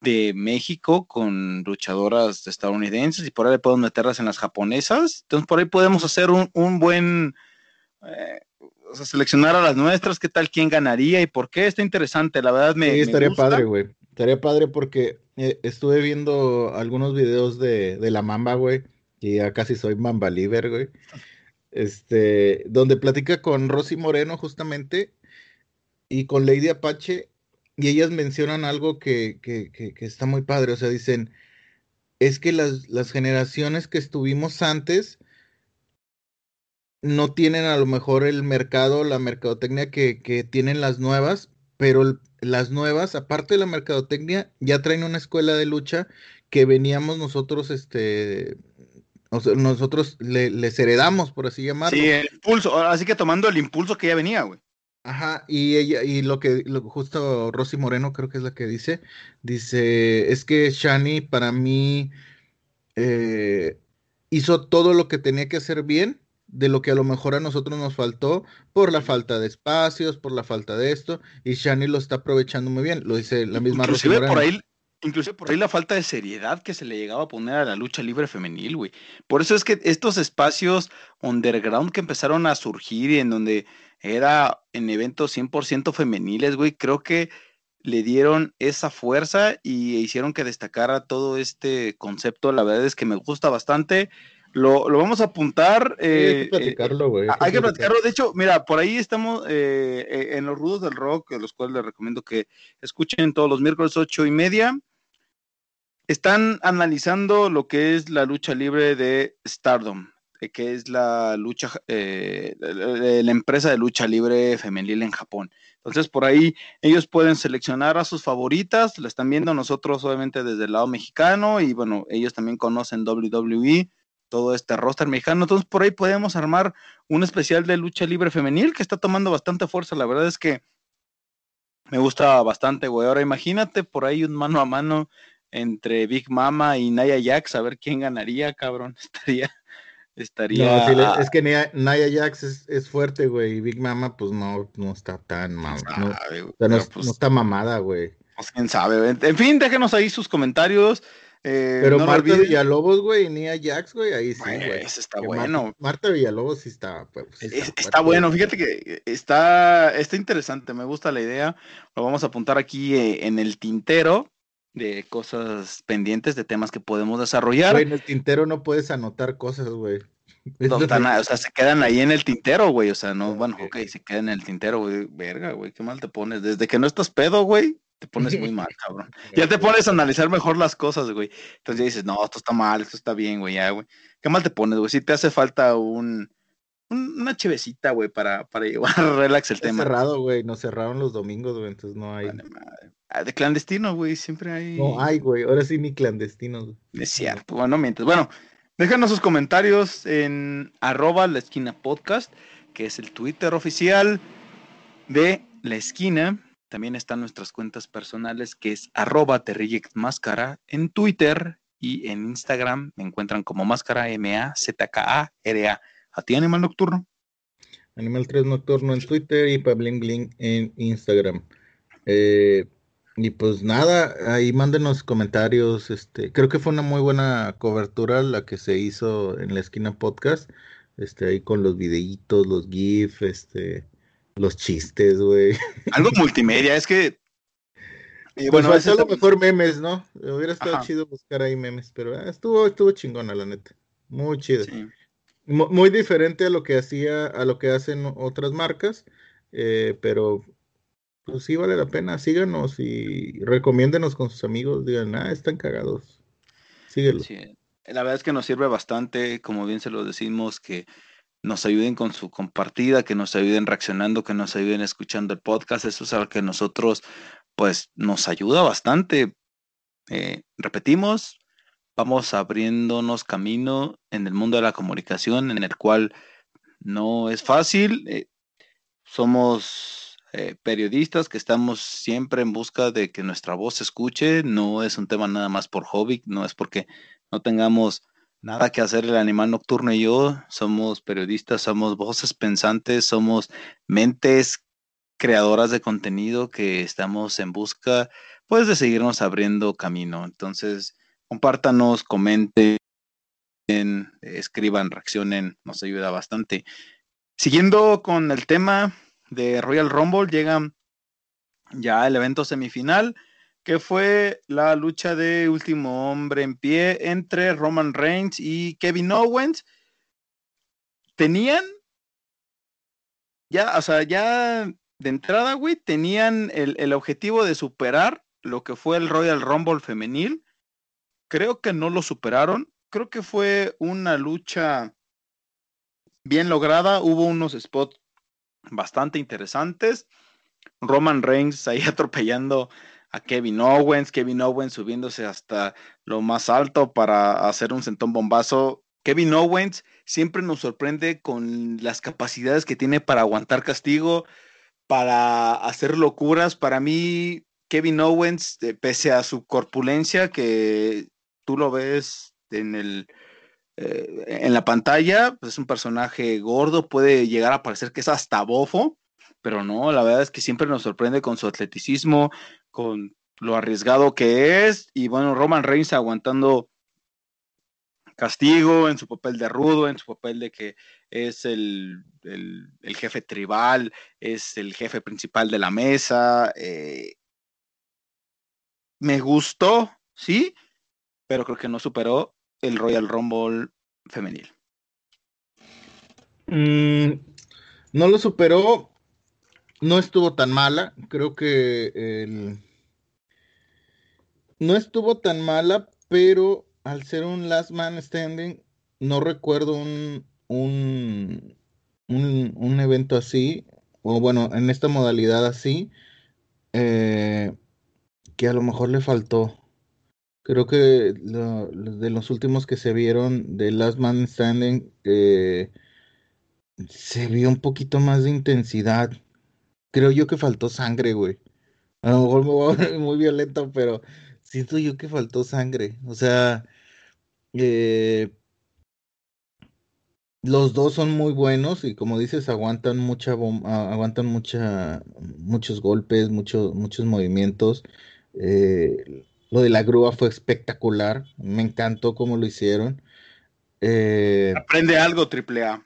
de México con luchadoras estadounidenses y por ahí podemos meterlas en las japonesas. Entonces por ahí podemos hacer un, un buen, eh, o sea, seleccionar a las nuestras, qué tal, quién ganaría y por qué. Está interesante, la verdad me... Sí, me estaría gusta. padre, güey. Estaría padre porque eh, estuve viendo algunos videos de, de la Mamba, güey. Y ya casi soy Mamba Liver, güey. Este, donde platica con Rosy Moreno, justamente, y con Lady Apache, y ellas mencionan algo que, que, que, está muy padre. O sea, dicen, es que las, las generaciones que estuvimos antes no tienen a lo mejor el mercado, la mercadotecnia que, que tienen las nuevas, pero las nuevas, aparte de la mercadotecnia, ya traen una escuela de lucha que veníamos nosotros, este, nosotros le- les heredamos, por así llamarlo. Sí, el impulso, así que tomando el impulso que ya venía, güey. Ajá, y ella, y lo que, lo, justo Rosy Moreno creo que es la que dice, dice, es que Shani para mí eh, hizo todo lo que tenía que hacer bien, de lo que a lo mejor a nosotros nos faltó, por la falta de espacios, por la falta de esto, y Shani lo está aprovechando muy bien, lo dice la misma Rosy Inclusive por Moreno. ahí, inclusive por ahí la falta de seriedad que se le llegaba a poner a la lucha libre femenil, güey. Por eso es que estos espacios underground que empezaron a surgir y en donde era en eventos 100% femeniles, güey, creo que le dieron esa fuerza y hicieron que destacara todo este concepto. La verdad es que me gusta bastante. Lo, lo vamos a apuntar. Sí, hay eh, que eh, platicarlo, güey. hay que platicarlo. De hecho, mira, por ahí estamos eh, eh, en los rudos del rock, los cuales les recomiendo que escuchen todos los miércoles ocho y media. Están analizando lo que es la lucha libre de Stardom, eh, que es la lucha, eh, la, empresa de lucha libre femenil en Japón. Entonces, por ahí ellos pueden seleccionar a sus favoritas, la están viendo nosotros, obviamente, desde el lado mexicano, y bueno, ellos también conocen WWE, todo este roster mexicano. Entonces, por ahí podemos armar un especial de lucha libre femenil que está tomando bastante fuerza. La verdad es que me gusta bastante, güey. Ahora imagínate por ahí un mano a mano entre Big Mama y Naya Jax, a ver quién ganaría, cabrón. Estaría, estaría. No, le- es que Nia, Nia Jax es, es fuerte, güey, y Big Mama, pues no, no está tan mal. No, sabe, pero, es- pues, no está mamada, güey. pues, quién sabe. En fin, déjenos ahí sus comentarios. eh, Pero Marta. Villalobos, güey, y Nia Jax, güey, ahí sí, Güey, güey. ese está Que bueno. Marta, Marta Villalobos sí está, pues, Es- está bueno, fíjate que está, está interesante, me gusta la idea. Lo vamos a apuntar aquí eh, en el tintero de cosas pendientes, de temas que podemos desarrollar. Güey, en el tintero no puedes anotar cosas, güey. No están o sea, se quedan ahí en el tintero, güey. O sea, no, bueno, ok. ok, se quedan en el tintero, güey. Verga, güey, qué mal te pones. Desde que no estás pedo, güey, te pones muy mal, cabrón. Ya te pones a analizar mejor las cosas, güey. Entonces ya dices, no, esto está mal, esto está bien, güey, ya, güey. ¿Qué mal te pones, güey? Si te hace falta un, una chevecita, güey, para, para llevar relax el tema. cerrado, güey. Nos cerraron los domingos, güey, entonces no hay. Ah, de clandestino, güey, siempre hay. No hay, güey. Ahora sí ni clandestinos. Es cierto, bueno, mientras. Bueno, déjanos sus comentarios en arroba la esquina podcast, que es el Twitter oficial de la esquina. También están nuestras cuentas personales, que es arroba máscara en Twitter y en Instagram me encuentran como máscara M-A-Z-K-A-R-A. ¿A ti, Animal Nocturno? Animal 3 Nocturno en Twitter y Pablin Bling en Instagram. Eh, y pues nada, ahí mándenos comentarios. Este, creo que fue una muy buena cobertura la que se hizo en la esquina podcast. Este, ahí con los videitos, los GIF, este, los chistes, güey. Algo multimedia, es que. Y pues bueno, es algo mejor memes, ¿no? Hubiera estado chido buscar ahí memes, pero ah, estuvo, estuvo chingona, la neta. Muy chido. Muy diferente a lo que hacía, a lo que hacen otras marcas, eh, pero pues sí vale la pena. Síganos y recomiéndenos con sus amigos. Digan, ah, están cagados. Síguelo. La verdad es que nos sirve bastante, como bien se lo decimos, que nos ayuden con su compartida, que nos ayuden reaccionando, que nos ayuden escuchando el podcast. Eso es algo que nosotros, pues, nos ayuda bastante. Eh, repetimos, vamos abriéndonos camino en el mundo de la comunicación, en el cual no es fácil. Eh, somos eh, periodistas que estamos siempre en busca de que nuestra voz se escuche. No es un tema nada más por hobby, no es porque no tengamos nada que hacer el animal nocturno y yo. Somos periodistas, somos voces pensantes, somos mentes creadoras de contenido que estamos en busca pues de seguirnos abriendo camino. Entonces, compártanos, comenten, escriban, reaccionen, nos ayuda bastante. Siguiendo con el tema, de Royal Rumble llega ya el evento semifinal, que fue la lucha de último hombre en pie entre Roman Reigns y Kevin Owens. Tenían, ya, o sea, ya de entrada, güey, tenían el, el objetivo de superar lo que fue el Royal Rumble femenil. Creo que no lo superaron. Creo que fue una lucha bien lograda. Hubo unos spots bastante interesantes. Roman Reigns ahí atropellando a Kevin Owens, Kevin Owens subiéndose hasta lo más alto para hacer un sentón bombazo. Kevin Owens siempre nos sorprende con las capacidades que tiene para aguantar castigo, para hacer locuras. Para mí, Kevin Owens, eh, pese a su corpulencia, que tú lo ves en el, eh, en la pantalla, pues es un personaje gordo, puede llegar a parecer que es hasta bofo, pero no, la verdad es que siempre nos sorprende con su atleticismo, con lo arriesgado que es, y bueno, Roman Reigns aguantando castigo en su papel de rudo, en su papel de que es el, jefe tribal, es el jefe principal de la mesa. Eh, me gustó, sí, pero creo que no superó el Royal Rumble femenil? Mm, no lo superó, no estuvo tan mala, creo que el... no estuvo tan mala, pero al ser un last man standing, no recuerdo un, un, un, evento así, o bueno, en esta modalidad así, eh, que a lo mejor le faltó. Creo que de los últimos que se vieron de Last Man Standing, eh, se vio un poquito más de intensidad. Creo yo que faltó sangre, güey. A lo mejor me voy a muy violento, pero siento yo que faltó sangre. O sea, eh, los dos son muy buenos y como dices, aguantan mucha aguantan mucha, muchos golpes, muchos muchos movimientos. Eh, lo de la grúa fue espectacular. Me encantó cómo lo hicieron. Eh, Aprende algo, triple A.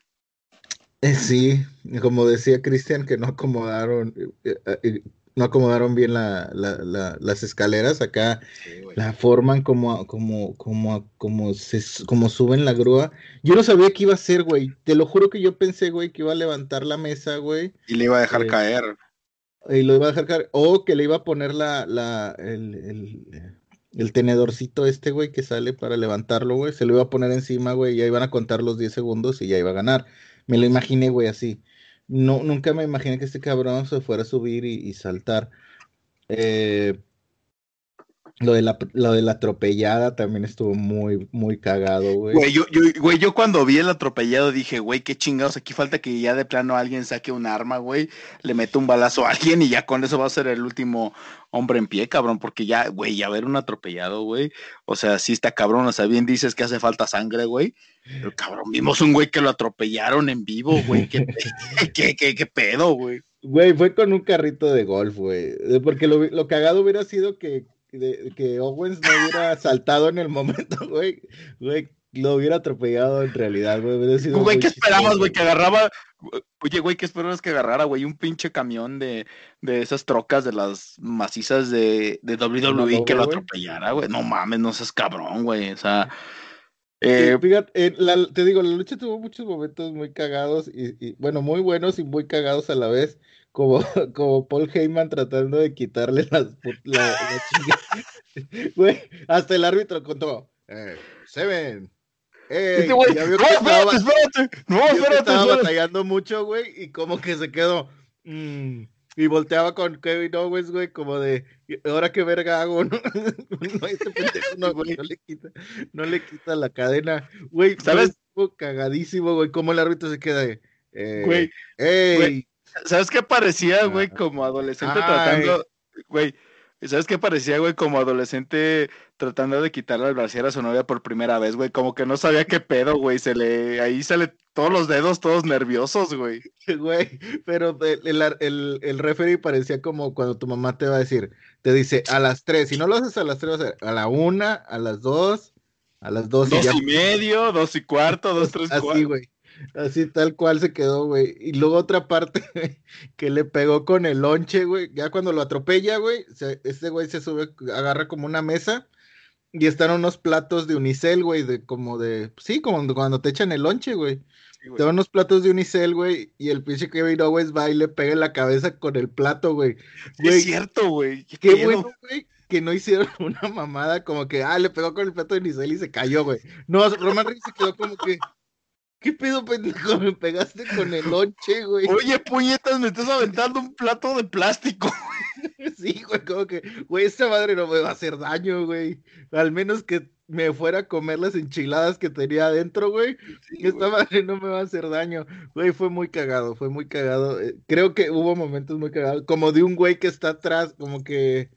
Eh, sí, como decía Cristian, que no acomodaron, eh, no acomodaron bien las escaleras. Acá la forman como, como, como, como, se, como suben la grúa. Yo no sabía qué iba a hacer, güey. Te lo juro que yo pensé, güey, que iba a levantar la mesa, güey. Y le iba a dejar caer. Y lo iba a dejar caer. O que le iba a poner la, la, el, el, el tenedorcito este, güey, que sale para levantarlo, güey. Se lo iba a poner encima, güey. Ya iban a contar los 10 segundos y ya iba a ganar. Me lo imaginé, güey, así. No, nunca me imaginé que este cabrón se fuera a subir y, y saltar. Eh, lo de, la, lo de la atropellada también estuvo muy, muy cagado, güey. Güey yo, yo, güey, yo cuando vi el atropellado dije, güey, qué chingados, aquí falta que ya de plano alguien saque un arma, güey, le mete un balazo a alguien y ya con eso va a ser el último hombre en pie, cabrón, porque ya, güey, ya ver un atropellado, güey, o sea, sí está cabrón, o sea, bien dices que hace falta sangre, güey, pero cabrón, vimos un güey que lo atropellaron en vivo, güey, qué, qué, qué, qué pedo, güey. Güey, fue con un carrito de golf, güey, porque lo, lo cagado hubiera sido que de, que Owens no hubiera saltado en el momento, güey, güey, lo hubiera atropellado en realidad, güey. Güey, ¿qué esperabas, güey? Que agarraba, oye, güey, ¿qué esperabas que agarrara, güey? Un pinche camión de, de esas trocas de las macizas de, de WWE no, que lo atropellara, güey. No mames, no seas cabrón, güey. O sea. Eh, fíjate, eh, la, te digo, la lucha tuvo muchos momentos muy cagados y, y, bueno, muy buenos y muy cagados a la vez como, como Paul Heyman tratando de quitarle las, la. Güey, hasta el árbitro contó, eh, Seven. Ey, este güey, ya vio que no, estaba, espérate, no, espérate, estaba batallando mucho, güey, y como que se quedó. Mmm, y volteaba con Kevin Owens, güey, como de, ahora qué verga hago, ¿no? no, este pendejo no, güey, no le quita, no le quita la cadena. Güey, ¿sabes? Cagadísimo, güey, cómo el árbitro se queda de, eh, güey, ey, güey, ¿Sabes qué parecía, güey, como adolescente Ay. tratando, güey? ¿Sabes qué parecía, güey, como adolescente tratando de quitarle el brasier a su novia por primera vez, güey? Como que no sabía qué pedo, güey. Se le, ahí sale todos los dedos, todos nerviosos, güey. Güey, pero el, el, el, referee parecía como cuando tu mamá te va a decir, te dice a las tres, si no lo haces a las tres, a la una, a las dos, a las dos. Dos y, ya... y medio, dos y cuarto, dos, tres, Así, cuarto. güey. Así tal cual se quedó, güey. Y luego otra parte que le pegó con el lonche, güey. Ya cuando lo atropella, güey, este güey se sube, agarra como una mesa y están unos platos de unicel, güey, de como de, sí, como cuando te echan el lonche, güey. Sí, te dan unos platos de unicel, güey, y el pinche Kevin Owens va y le pega en la cabeza con el plato, güey. Es cierto, güey. Qué, qué bueno, güey, que no hicieron una mamada como que, ah, le pegó con el plato de unicel y se cayó, güey. No, Roman Reigns se quedó como que, ¿Qué pedo, pendejo? Me pegaste con el lonche, güey. Oye, puñetas, me estás aventando un plato de plástico, güey. Sí, güey, como que, güey, esta madre no me va a hacer daño, güey. Al menos que me fuera a comer las enchiladas que tenía adentro, güey. Sí, esta güey. madre no me va a hacer daño. Güey, fue muy cagado, fue muy cagado. Eh, creo que hubo momentos muy cagados, como de un güey que está atrás, como que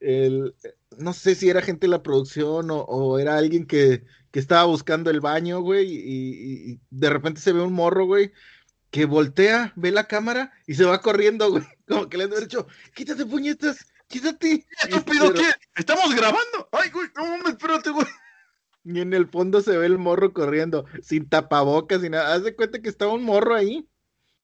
el, no sé si era gente de la producción o, o era alguien que, que estaba buscando el baño, güey, y, y, de repente se ve un morro, güey, que voltea, ve la cámara y se va corriendo, güey, como que le han dicho, quítate puñetas, quítate. Estúpido, ¿qué? Estamos grabando. Ay, güey, no mames, espérate, güey. Y en el fondo se ve el morro corriendo, sin tapabocas, sin nada. Haz de cuenta que estaba un morro ahí.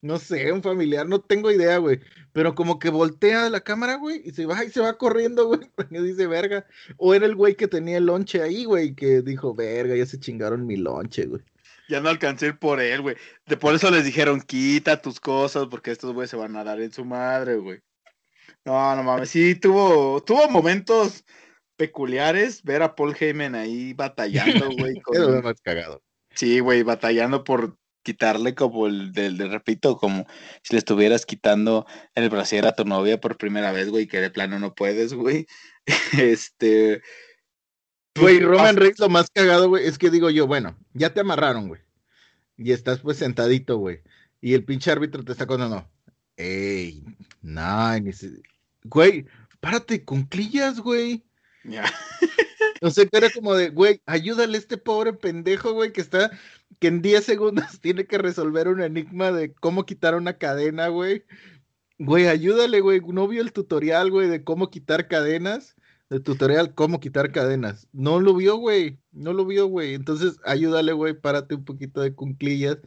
No sé, un familiar, no tengo idea, güey. Pero como que voltea la cámara, güey, y se va y se va corriendo, güey, porque dice verga. O era el güey que tenía el lonche ahí, güey, que dijo, verga, ya se chingaron mi lonche, güey. Ya no alcancé ir por él, güey. De por eso les dijeron, quita tus cosas, porque estos güeyes se van a dar en su madre, güey. No, no mames, sí, tuvo, tuvo momentos peculiares ver a Paul Heyman ahí batallando, güey. Con... más cagado. Sí, güey, batallando por quitarle como el, del, de, repito, como si le estuvieras quitando el brasier a tu novia por primera vez, güey, que de plano no puedes, güey. Este. Güey, Roman Reigns lo más cagado, güey, es que digo yo, bueno, ya te amarraron, güey. Y estás pues sentadito, güey. Y el pinche árbitro te está contando, ey, nice. Güey, párate con clillas, güey. Ya. O sea, que era como de, güey, ayúdale a este pobre pendejo, güey, que está, que en 10 segundos tiene que resolver un enigma de cómo quitar una cadena, güey. Güey, ayúdale, güey. No vio el tutorial, güey, de cómo quitar cadenas. El tutorial, cómo quitar cadenas. No lo vio, güey. No lo vio, güey. Entonces, ayúdale, güey, párate un poquito de cunclillas.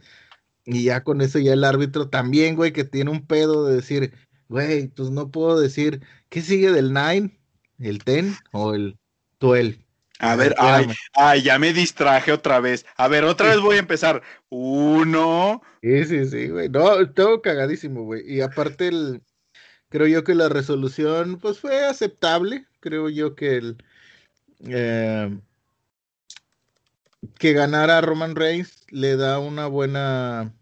Y ya con eso ya el árbitro también, güey, que tiene un pedo de decir, güey, pues no puedo decir, ¿qué sigue del 9? ¿El 10 o el 12? A ver, ay, ay, ya me distraje otra vez. A ver, otra vez voy a empezar. Uno. Sí, sí, sí, güey. No, todo cagadísimo, güey. Y aparte el. Creo yo que la resolución pues fue aceptable. Creo yo que el eh, que ganara Roman Reigns le da una buena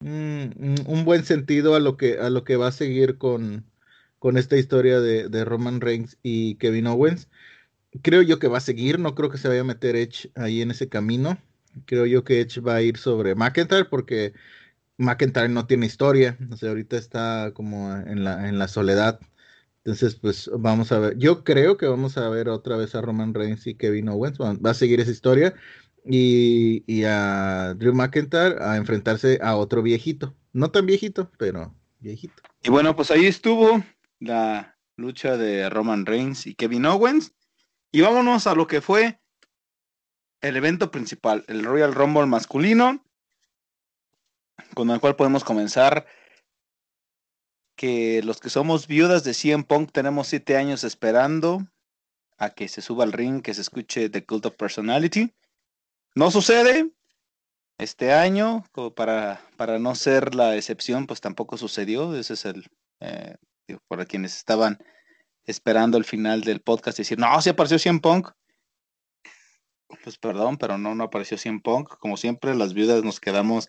un buen sentido a lo que a lo que va a seguir con, con esta historia de, Roman Reigns y Kevin Owens. Creo yo que va a seguir, no creo que se vaya a meter Edge ahí en ese camino. Creo yo que Edge va a ir sobre McIntyre porque McIntyre no tiene historia, o sea, ahorita está como en la, en la soledad. Entonces, pues vamos a ver. Yo creo que vamos a ver otra vez a Roman Reigns y Kevin Owens. Va a seguir esa historia. Y, y a Drew McIntyre a enfrentarse a otro viejito. No tan viejito, pero viejito. Y bueno, pues ahí estuvo la lucha de Roman Reigns y Kevin Owens. Y vámonos a lo que fue el evento principal, el Royal Rumble masculino, con el cual podemos comenzar que los que somos viudas de CM Punk tenemos siete años esperando a que se suba al ring, que se escuche The Cult of Personality. No sucede. Este año, para, para no ser la excepción, pues tampoco sucedió. Ese es el, eh, para quienes estaban esperando el final del podcast y decir, no, si apareció CM Punk. Pues perdón, pero no, no apareció CM Punk. Como siempre, las viudas nos quedamos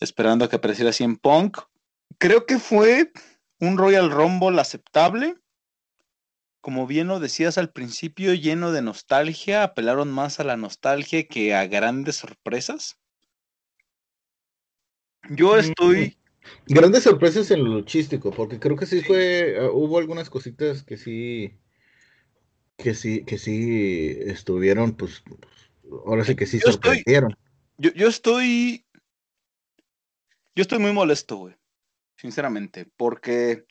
esperando a que apareciera CM Punk. Creo que fue un Royal Rumble aceptable. Como bien lo decías al principio, lleno de nostalgia, apelaron más a la nostalgia que a grandes sorpresas. Yo estoy. Grandes sorpresas en lo luchístico, porque creo que sí fue. Ah, hubo algunas cositas que sí. Que sí, que sí estuvieron, pues. Ahora sí que sí sorprendieron. yo, yo estoy. Yo estoy muy molesto, güey sinceramente, porque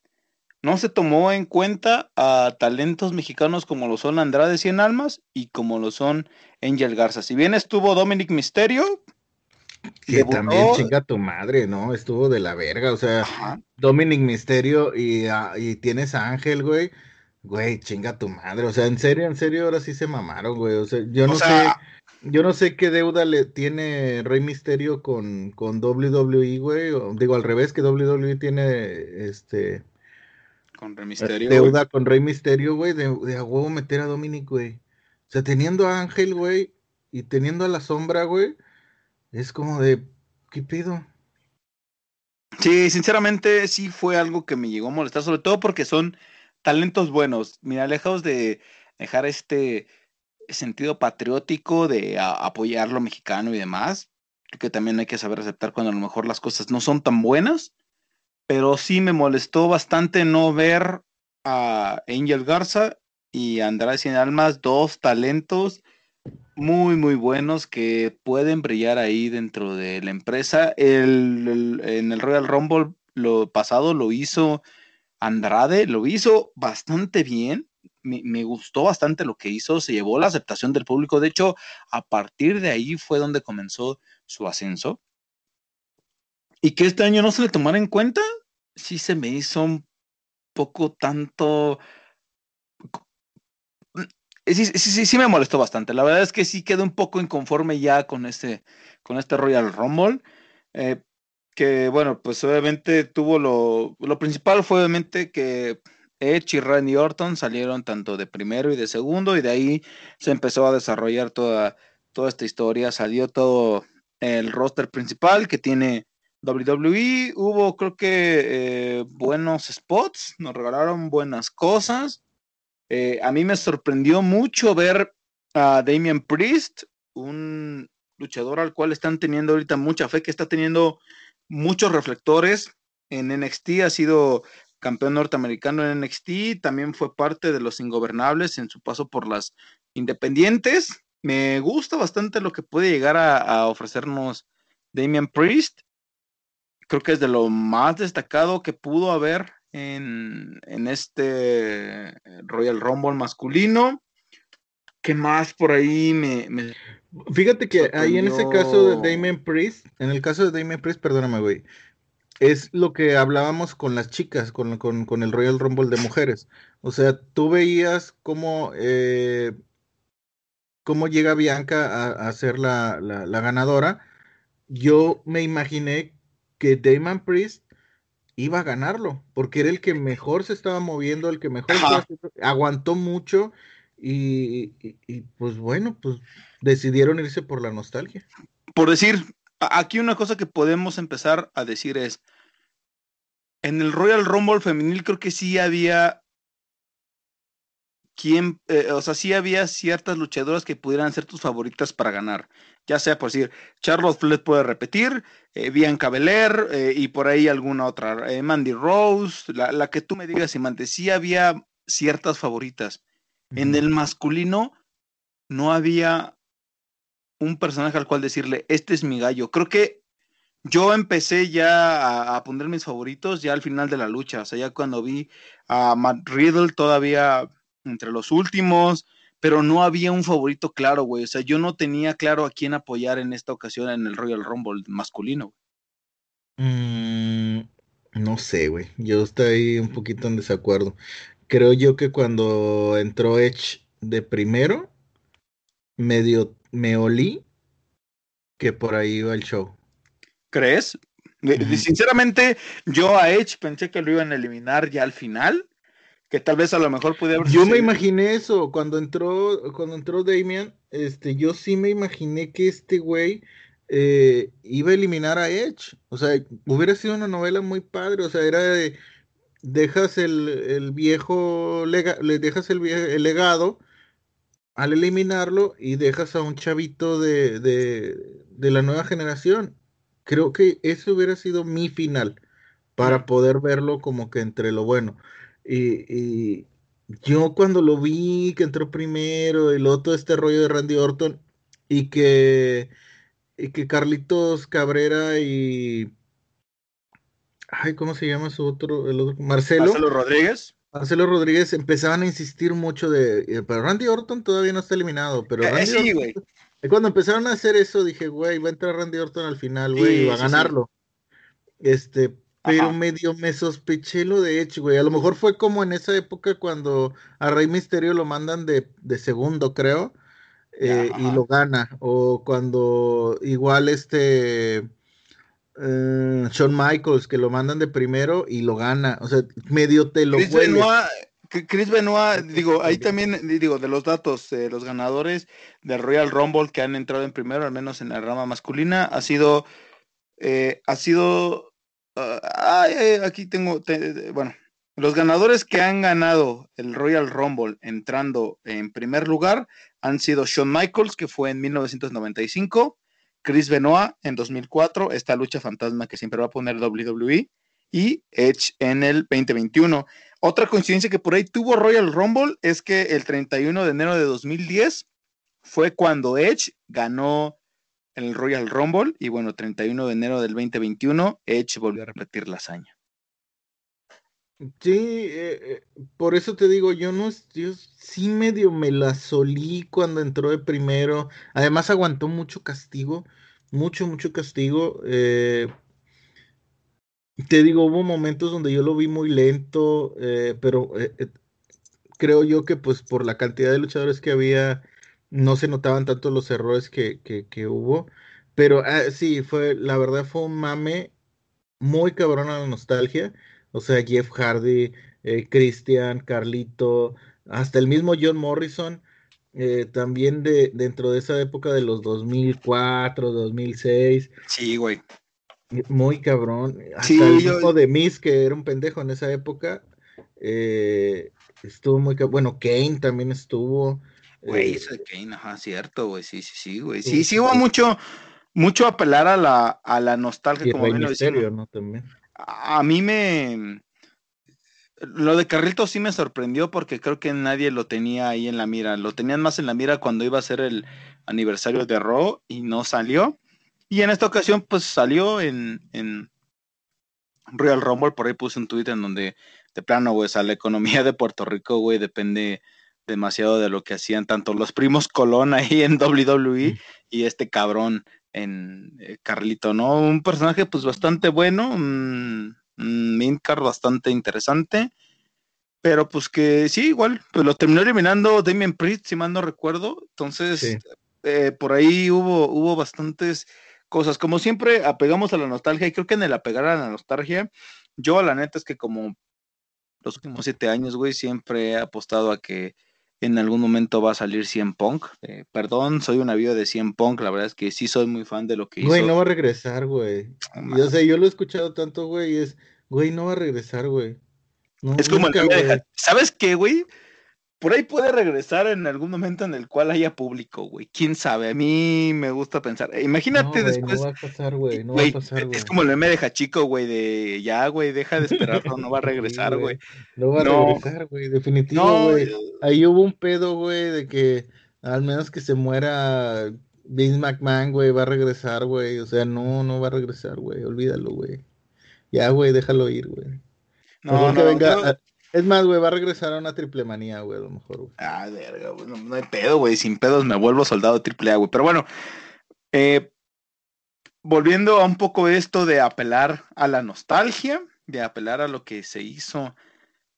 no se tomó en cuenta a talentos mexicanos como lo son Andrade Cien Almas y como lo son Angel Garza. Si bien estuvo Dominic Misterio, que también chinga tu madre, ¿no? Estuvo de la verga, o sea, Dominic Misterio y, ah, y tienes a Ángel, güey. Güey, chinga tu madre, o sea, en serio, en serio, ahora sí se mamaron, güey. O sea, yo no sé yo no sé qué deuda le tiene Rey Misterio con, con WWE, güey. digo, al revés, que WWE tiene este. Con Rey Misterio. Deuda con Rey Misterio, güey, de, a huevo meter a Dominic, güey. O sea, teniendo a Ángel, güey, y teniendo a la sombra, güey, es como de. ¿Qué pido? Sí, sinceramente sí fue algo que me llegó a molestar, sobre todo porque son talentos buenos. Mira, lejos de dejar este sentido patriótico de apoyar lo mexicano y demás. Que también hay que saber aceptar cuando a lo mejor las cosas no son tan buenas. Pero sí me molestó bastante no ver a Angel Garza y Andrade Sin Almas, dos talentos muy, muy buenos que pueden brillar ahí dentro de la empresa. El, en el Royal Rumble lo pasado lo hizo Andrade, lo hizo bastante bien me, gustó bastante lo que hizo, se llevó la aceptación del público, de hecho, a partir de ahí fue donde comenzó su ascenso. Y que este año no se le tomara en cuenta, sí se me hizo un poco tanto... Sí, sí, sí, me molestó bastante. La verdad es que sí quedé un poco inconforme ya con este, con este Royal Rumble. Eh, que bueno, pues obviamente tuvo lo, lo principal fue obviamente que Edge y Randy Orton salieron tanto de primero y de segundo, y de ahí se empezó a desarrollar toda, toda esta historia. Salió todo el roster principal que tiene WWE. Hubo, creo que, eh, buenos spots, nos regalaron buenas cosas. Eh, a mí me sorprendió mucho ver a Damian Priest, un luchador al cual están teniendo ahorita mucha fe, que está teniendo muchos reflectores. En NXT ha sido campeón norteamericano en NXT, también fue parte de los Ingobernables en su paso por las Independientes. Me gusta bastante lo que puede llegar a, ofrecernos Damian Priest. Creo que es de lo más destacado que pudo haber en, este Royal Rumble masculino. ¿Qué más por ahí me... Fíjate que ahí en ese caso de Damian Priest, en el caso de Damian Priest, perdóname, güey, es lo que hablábamos con las chicas, con, el Royal Rumble de mujeres. O sea, tú veías cómo, eh, cómo llega Bianca a, ser la, ganadora. Yo me imaginé que Damon Priest iba a ganarlo, porque era el que mejor se estaba moviendo, el que mejor aguantó mucho y, pues bueno, pues decidieron irse por la nostalgia. Por decir, aquí una cosa que podemos empezar a decir es, en el Royal Rumble femenil creo que sí había quien, eh, o sea, sí había ciertas luchadoras que pudieran ser tus favoritas para ganar. Ya sea por decir, Charlotte Flair puede repetir, eh, Bianca Belair eh, y por ahí alguna otra, Mandy Rose, la, que tú me digas, Imante, sí había ciertas favoritas. En el masculino no había un personaje al cual decirle, este es mi gallo. Creo que yo empecé ya a, poner mis favoritos ya al final de la lucha, o sea, ya cuando vi a Matt Riddle todavía entre los últimos, pero no había un favorito claro, güey. O sea, yo no tenía claro a quién apoyar en esta ocasión en el Royal Rumble masculino. Mm, no sé, güey. Yo estoy un poquito en desacuerdo. Creo yo que cuando entró Edge de primero, medio me olí que por ahí iba el show. ¿Crees? Sinceramente, yo a Edge pensé que lo iban a eliminar ya al final que tal vez a lo mejor pudiera haber Yo me imaginé eso, cuando entró, cuando entró Damian, este, yo sí me imaginé que este güey eh, iba a eliminar a Edge. O sea, hubiera sido una novela muy padre. O sea, era de dejas el, viejo le dejas el, el, legado al eliminarlo y dejas a un chavito de, de la nueva generación. Creo que eso hubiera sido mi final para poder verlo como que entre lo bueno. Y, yo cuando lo vi, que entró primero, el otro este rollo de Randy Orton, y que, y que Carlitos Cabrera y... Ay, ¿cómo se llama su otro? El otro Marcelo. Marcelo Rodríguez. Marcelo Rodríguez empezaban a insistir mucho de, eh, pero Randy Orton todavía no está eliminado, pero eh, sí, güey. Cuando empezaron a hacer eso, dije, güey, va a entrar Randy Orton al final, güey, y va a ganarlo. Este, pero medio me sospeché lo de hecho, güey. A lo mejor fue como en esa época cuando a Rey Misterio lo mandan de, segundo, creo, eh, y lo gana. O cuando igual este eh, Shawn Michaels, que lo mandan de primero y lo gana. O sea, medio te lo Chris Benoit, Chris Benoit, digo, ahí también, digo, de los datos, eh, los ganadores del Royal Rumble que han entrado en primero, al menos en la rama masculina, ha sido, ha sido Ah, aquí tengo, bueno, los ganadores que han ganado el Royal Rumble entrando en primer lugar han sido Shawn Michaels, que fue en 1995, Chris Benoit en 2004, esta lucha fantasma que siempre va a poner WWE, y Edge en el 2021. Otra coincidencia que por ahí tuvo Royal Rumble es que el 31 de enero de 2010 fue cuando Edge ganó en el Royal Rumble y bueno, 31 de enero del 2021, Edge volvió a repetir la hazaña. Sí, eh, eh, por eso te digo, yo no, yo sí medio me la solí cuando entró de primero. Además aguantó mucho castigo, mucho, mucho castigo. Eh, te digo, hubo momentos donde yo lo vi muy lento, pero creo yo que pues por la cantidad de luchadores que había, no se notaban tanto los errores que, hubo. Pero ah, sí, fue, la verdad fue un mame muy cabrón a la nostalgia. O sea, Jeff Hardy, eh, Christian, Carlito, hasta el mismo John Morrison, eh, también de, dentro de esa época de los 2004, 2006. Sí, güey. Muy cabrón. Hasta el mismo de Miss, que era un pendejo en esa época, eh, estuvo muy cabrón. Bueno, Kane también estuvo. Güey, eh, eso de Kane, ajá, cierto, güey, sí, sí, sí, güey. Sí, sí, hubo mucho, mucho apelar a la, a la nostalgia, como bien lo ¿no? También. A, mí me... Lo de Carrito sí me sorprendió porque creo que nadie lo tenía ahí en la mira. Lo tenían más en la mira cuando iba a ser el aniversario de Raw y no salió. Y en esta ocasión, pues salió en, en Royal Rumble. Por ahí puse un tweet en donde, de plano, güey, o sea, la economía de Puerto Rico, güey, depende demasiado de lo que hacían tanto los primos Colón ahí en WWE y este cabrón en eh, Carlito, ¿no? Un personaje pues bastante bueno, un, un bastante interesante, pero pues que sí, igual, pues lo terminó eliminando Damien Priest, si mal no recuerdo, entonces eh, por ahí hubo, hubo bastantes cosas, como siempre apegamos a la nostalgia y creo que en el apegar a la nostalgia Yo, la neta, es que como los últimos siete años, güey, siempre he apostado a que en algún momento va a salir 100 Punk. Eh, perdón, soy un avión de 100 Punk, la verdad es que sí soy muy fan de lo que hizo. Güey, no va a regresar, güey. yo sé, yo lo he escuchado tanto, güey, y es, güey, no va a regresar, güey. es como el ¿Sabes qué, güey? Por ahí puede regresar en algún momento en el cual haya público, güey. Quién sabe, a mí me gusta pensar. Imagínate después. No va a pasar, güey. No va a pasar, güey. Es como el meme de Hachico, güey, de ya, güey, deja de esperarlo, no va a regresar, güey. no va a regresar, güey, definitivo, güey. Ahí hubo un pedo, güey, de que al menos que se muera Vince McMahon, güey, va a regresar, güey. O sea, no, no va a regresar, güey. Olvídalo, güey. Ya, güey, déjalo ir, güey. No, no, que venga. Es más, güey, va a regresar a una triple manía, güey, a lo mejor, güey. Ah, verga, güey. No, hay pedo, güey. Sin pedos me vuelvo soldado triple A, güey. Pero bueno, eh, volviendo a un poco esto de apelar a la nostalgia, de apelar a lo que se hizo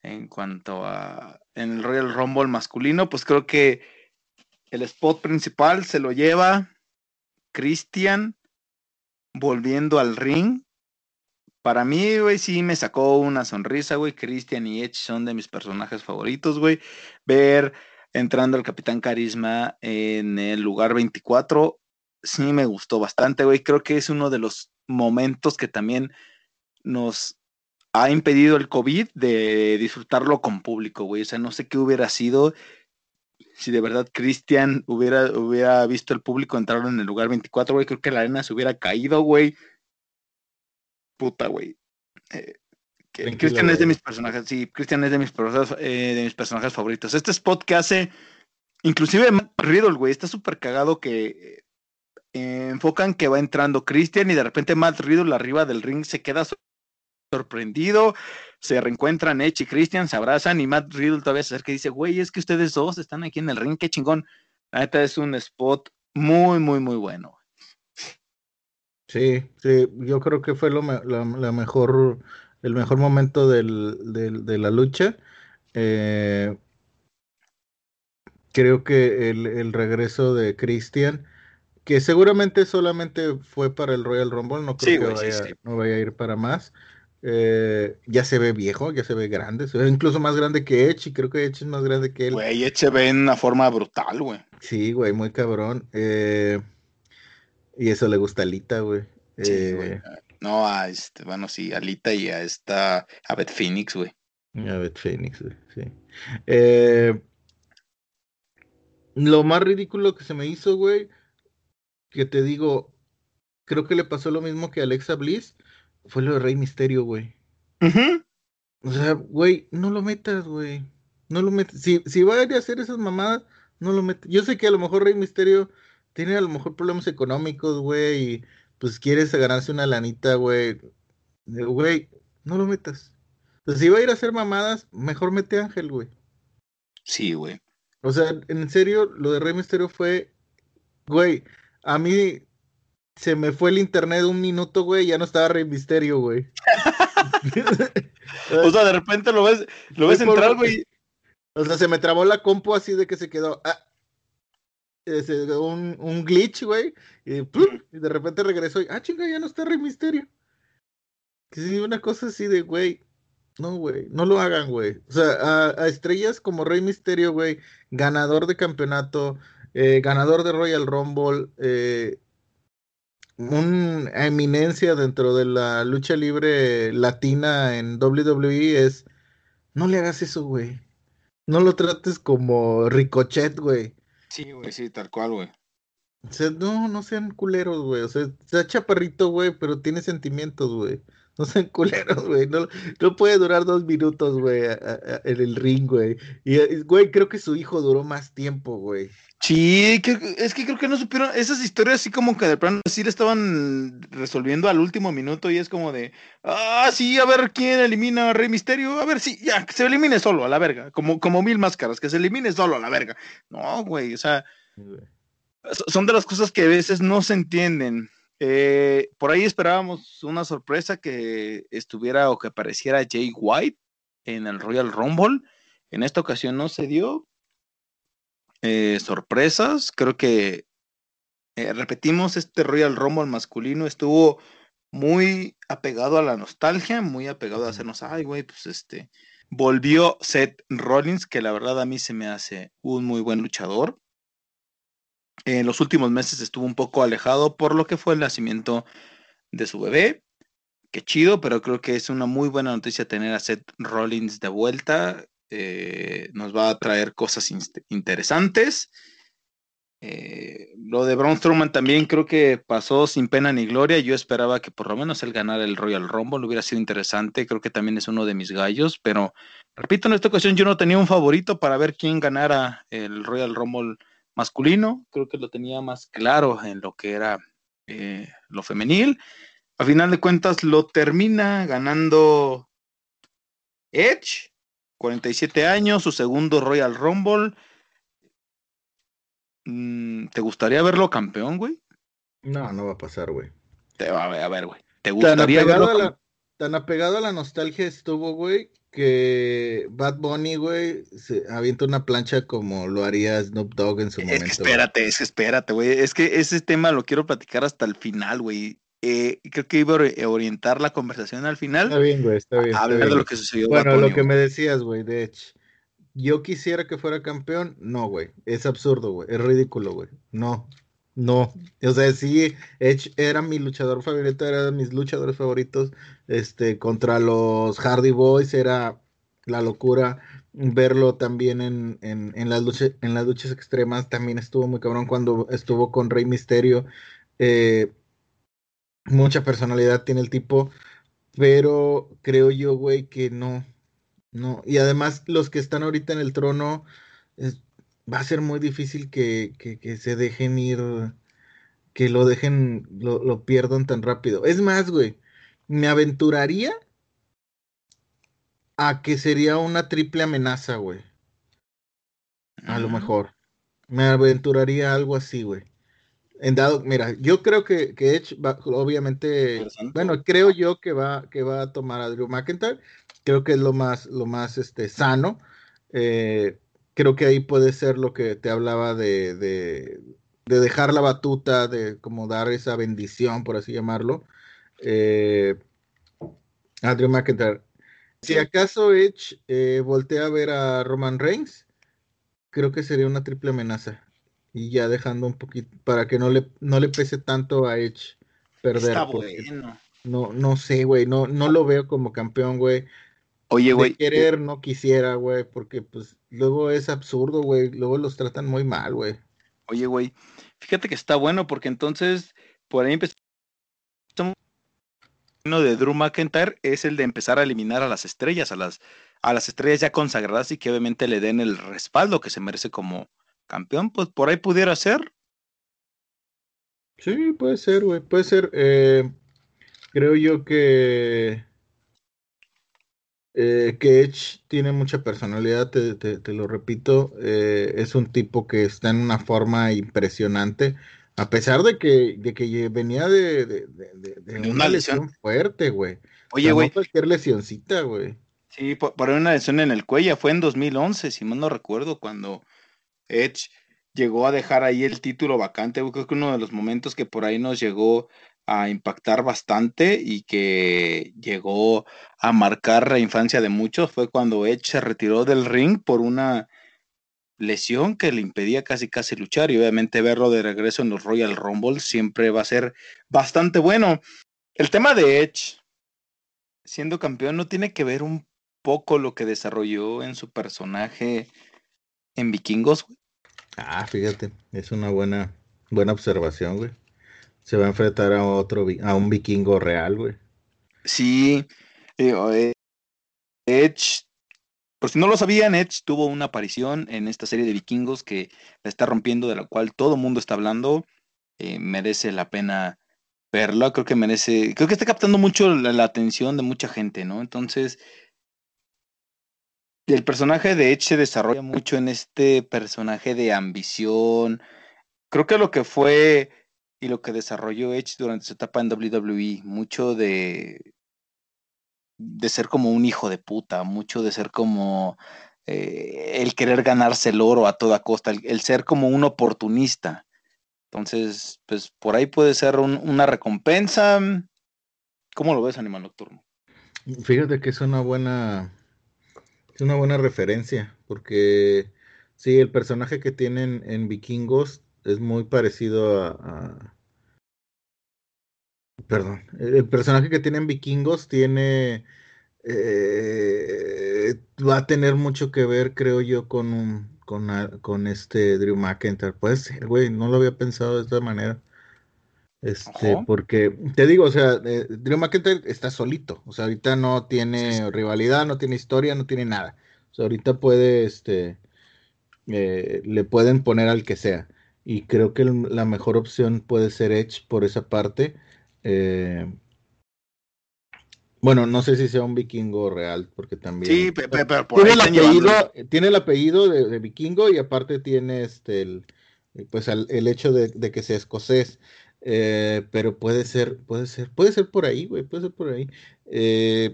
en cuanto a en el Royal Rumble masculino, pues creo que el spot principal se lo lleva Christian volviendo al ring para mí, güey, sí me sacó una sonrisa, güey. Christian y Edge son de mis personajes favoritos, güey. Ver entrando al Capitán Carisma en el lugar 24, sí me gustó bastante, güey. Creo que es uno de los momentos que también nos ha impedido el COVID de disfrutarlo con público, güey. O sea, no sé qué hubiera sido si de verdad Christian hubiera, hubiera visto el público entrar en el lugar 24, güey. Creo que la arena se hubiera caído, güey puta, güey. Eh, Cristian es de mis personajes, sí, Cristian es de mis, eh, de mis personajes favoritos. Este spot que hace, inclusive Matt Riddle, güey, está súper cagado que eh, enfocan que va entrando Christian y de repente Matt Riddle arriba del ring se queda sorprendido, se reencuentran Edge y Christian, se abrazan y Matt Riddle todavía se acerca y dice, güey, es que ustedes dos están aquí en el ring, qué chingón. La neta es un spot muy, muy, muy bueno. Sí, sí, yo creo que fue lo la, mejor, el mejor momento del, de la lucha. Eh, creo que el, regreso de Christian, que seguramente solamente fue para el Royal Rumble, no creo que vaya, no vaya a ir para más. Eh, ya se ve viejo, ya se ve grande, se ve incluso más grande que Edge, y creo que Edge es más grande que él. Güey, Edge se ve en una forma brutal, güey. Sí, güey, muy cabrón. Eh, y eso le gusta a Alita, güey. Eh, no, a este, bueno, sí, a Alita y a esta, a Beth Phoenix, güey. A Beth Phoenix, güey, sí. Eh, lo más ridículo que se me hizo, güey, que te digo, creo que le pasó lo mismo que a Alexa Bliss, fue lo de Rey Misterio, güey. O sea, güey, no lo metas, güey. No lo metas. Si, si va a ir a hacer esas mamadas, no lo metas. Yo sé que a lo mejor Rey Misterio tiene a lo mejor problemas económicos, güey, y pues quieres ganarse una lanita, güey. Güey, no lo metas. Pues si va a ir a hacer mamadas, mejor mete a Ángel, güey. Sí, güey. O sea, en serio, lo de Rey Misterio fue, güey, a mí se me fue el internet un minuto, güey, ya no estaba Rey Misterio, güey. o sea, de repente lo ves, lo ves entrar, güey. O sea, se me trabó la compu así de que se quedó. Ah, un, un glitch, güey, y, de repente regresó y, ah, chinga, ya no está Rey Misterio. Que sí, una cosa así de, güey, no, güey, no lo hagan, güey. O sea, a, estrellas como Rey Misterio, güey, ganador de campeonato, eh, ganador de Royal Rumble, eh, una eminencia dentro de la lucha libre latina en WWE es, no le hagas eso, güey. No lo trates como Ricochet, güey. Sí, güey, sí, tal cual, güey. O sea, no, no sean culeros, güey. O sea, está chaparrito, güey, pero tiene sentimientos, güey. No sean culeros, güey. No, no puede durar dos minutos, güey, en el ring, güey. Y, güey, creo que su hijo duró más tiempo, güey. Sí, es que creo que no supieron. Esas historias, así como que de pronto sí le estaban resolviendo al último minuto. Y es como de, ah, sí, a ver quién elimina a Rey Misterio. A ver, sí, ya, que se elimine solo a la verga. Como, como mil máscaras, que se elimine solo a la verga. No, güey, o sea son de las cosas que a veces no se entienden. Eh, por ahí esperábamos una sorpresa que estuviera o que apareciera Jay White en el Royal Rumble. En esta ocasión no se dio. Eh, sorpresas, creo que eh, repetimos, este Royal Rumble masculino estuvo muy apegado a la nostalgia, muy apegado a hacernos, ay, güey, pues este, volvió Seth Rollins, que la verdad a mí se me hace un muy buen luchador. En los últimos meses estuvo un poco alejado por lo que fue el nacimiento de su bebé. Qué chido, pero creo que es una muy buena noticia tener a Seth Rollins de vuelta. Eh, nos va a traer cosas interesantes. Eh, lo de Braun Strowman también creo que pasó sin pena ni gloria. Yo esperaba que por lo menos él ganara el Royal Rumble, hubiera sido interesante. Creo que también es uno de mis gallos, pero repito, en esta ocasión yo no tenía un favorito para ver quién ganara el Royal Rumble masculino. Creo que lo tenía más claro en lo que era eh, lo femenil. A final de cuentas lo termina ganando Edge, 47 años, su segundo Royal Rumble Mm, ¿Te gustaría verlo campeón, güey? No, no va a pasar, güey. Te va a ver, güey. ¿Te gustaría tan verlo? A la, tan apegado a la nostalgia estuvo, güey, que Bad Bunny, güey, se avienta una plancha como lo haría Snoop Dogg en su momento. Es que espérate, es que espérate, güey. Es que ese tema lo quiero platicar hasta el final, güey. Eh, creo que iba a orientar la conversación al final. Está bien, güey, está bien. A hablar de lo que sucedió. Bueno, lo que me decías, güey, de hecho yo quisiera que fuera campeón, no, güey, es absurdo, güey, es ridículo, güey, no, no, o sea, sí, Edge era mi luchador favorito, era de mis luchadores favoritos, este, contra los Hardy Boys era la locura, verlo también en, en, las, luchas, en las luchas extremas, también estuvo muy cabrón cuando estuvo con Rey Misterio, eh, mucha personalidad tiene el tipo, pero creo yo, güey, que no, no, y además los que están ahorita en el trono, va a ser muy difícil que, se dejen ir, que lo dejen, lo, pierdan tan rápido. Es más, güey, me aventuraría a que sería una triple amenaza, güey. A lo mejor. Me aventuraría algo así, güey. En dado, mira, yo creo que, que Edge va, obviamente, bueno, creo yo que va, que va a tomar a Drew McIntyre, creo que es lo más, lo más este, sano. Eh, creo que ahí puede ser lo que te hablaba de, de, dejar la batuta, de como dar esa bendición, por así llamarlo. Eh, Andrew McIntyre. Si acaso Edge eh, voltea a ver a Roman Reigns, creo que sería una triple amenaza. Y ya dejando un poquito, para que no le, no le pese tanto a Edge perder. Está bueno. No, no sé, güey, no, no lo veo como campeón, güey. Oye, güey. querer no quisiera, güey, porque pues luego es absurdo, güey. Luego los tratan muy mal, güey. Oye, güey, fíjate que está bueno porque entonces por ahí empezamos de Drew McIntyre es el de empezar a eliminar a las estrellas, a las, a las estrellas ya consagradas y que obviamente le den el respaldo que se merece como campeón, pues por ahí pudiera ser. Sí, puede ser, güey, puede ser. Eh, creo yo que eh, que Edge tiene mucha personalidad, te, lo repito, eh, es un tipo que está en una forma impresionante, a pesar de que, de que venía de, una, lesión, fuerte, güey. Oye, güey. cualquier lesioncita, güey. Sí, por, una lesión en el cuello, fue en 2011, si mal no recuerdo, cuando Edge llegó a dejar ahí el título vacante, creo que uno de los momentos que por ahí nos llegó a impactar bastante y que llegó a marcar la infancia de muchos fue cuando Edge se retiró del ring por una lesión que le impedía casi casi luchar y obviamente verlo de regreso en los Royal Rumble siempre va a ser bastante bueno. El tema de Edge siendo campeón no tiene que ver un poco lo que desarrolló en su personaje en Vikingos. Ah, fíjate, es una buena buena observación, güey se va a enfrentar a otro, a un vikingo real, güey. Sí, eh, Edge, por si no lo sabían, Edge tuvo una aparición en esta serie de vikingos que la está rompiendo, de la cual todo el mundo está hablando. Eh, merece la pena verla, creo que merece, creo que está captando mucho la, atención de mucha gente, ¿no? Entonces, el personaje de Edge se desarrolla mucho en este personaje de ambición. Creo que lo que fue y lo que desarrolló Edge durante su etapa en WWE, mucho de, de ser como un hijo de puta, mucho de ser como eh, el querer ganarse el oro a toda costa, el, ser como un oportunista. Entonces, pues por ahí puede ser una recompensa. ¿Cómo lo ves, Animal Nocturno? Fíjate que es una buena, es una buena referencia, porque sí, el personaje que tienen en Vikingos es muy parecido a, perdón, el personaje que tienen Vikingos tiene eh, va a tener mucho que ver, creo yo, con un con, con este Drew McIntyre. Puede ser, güey, no lo había pensado de esta manera. Este, porque te digo, o sea, eh, Drew McIntyre está solito, o sea, ahorita no tiene rivalidad, no tiene historia, no tiene nada. O sea, ahorita puede, este, eh, le pueden poner al que sea. Y creo que la mejor opción puede ser Edge por esa parte. Eh, bueno, no sé si sea un vikingo real, porque también. Sí, pero, tiene, el apellido, tiene el apellido de, vikingo y aparte tiene este el, pues el, hecho de, que sea escocés. Eh, pero puede ser, puede ser, puede ser por ahí, güey, puede ser por ahí. Eh,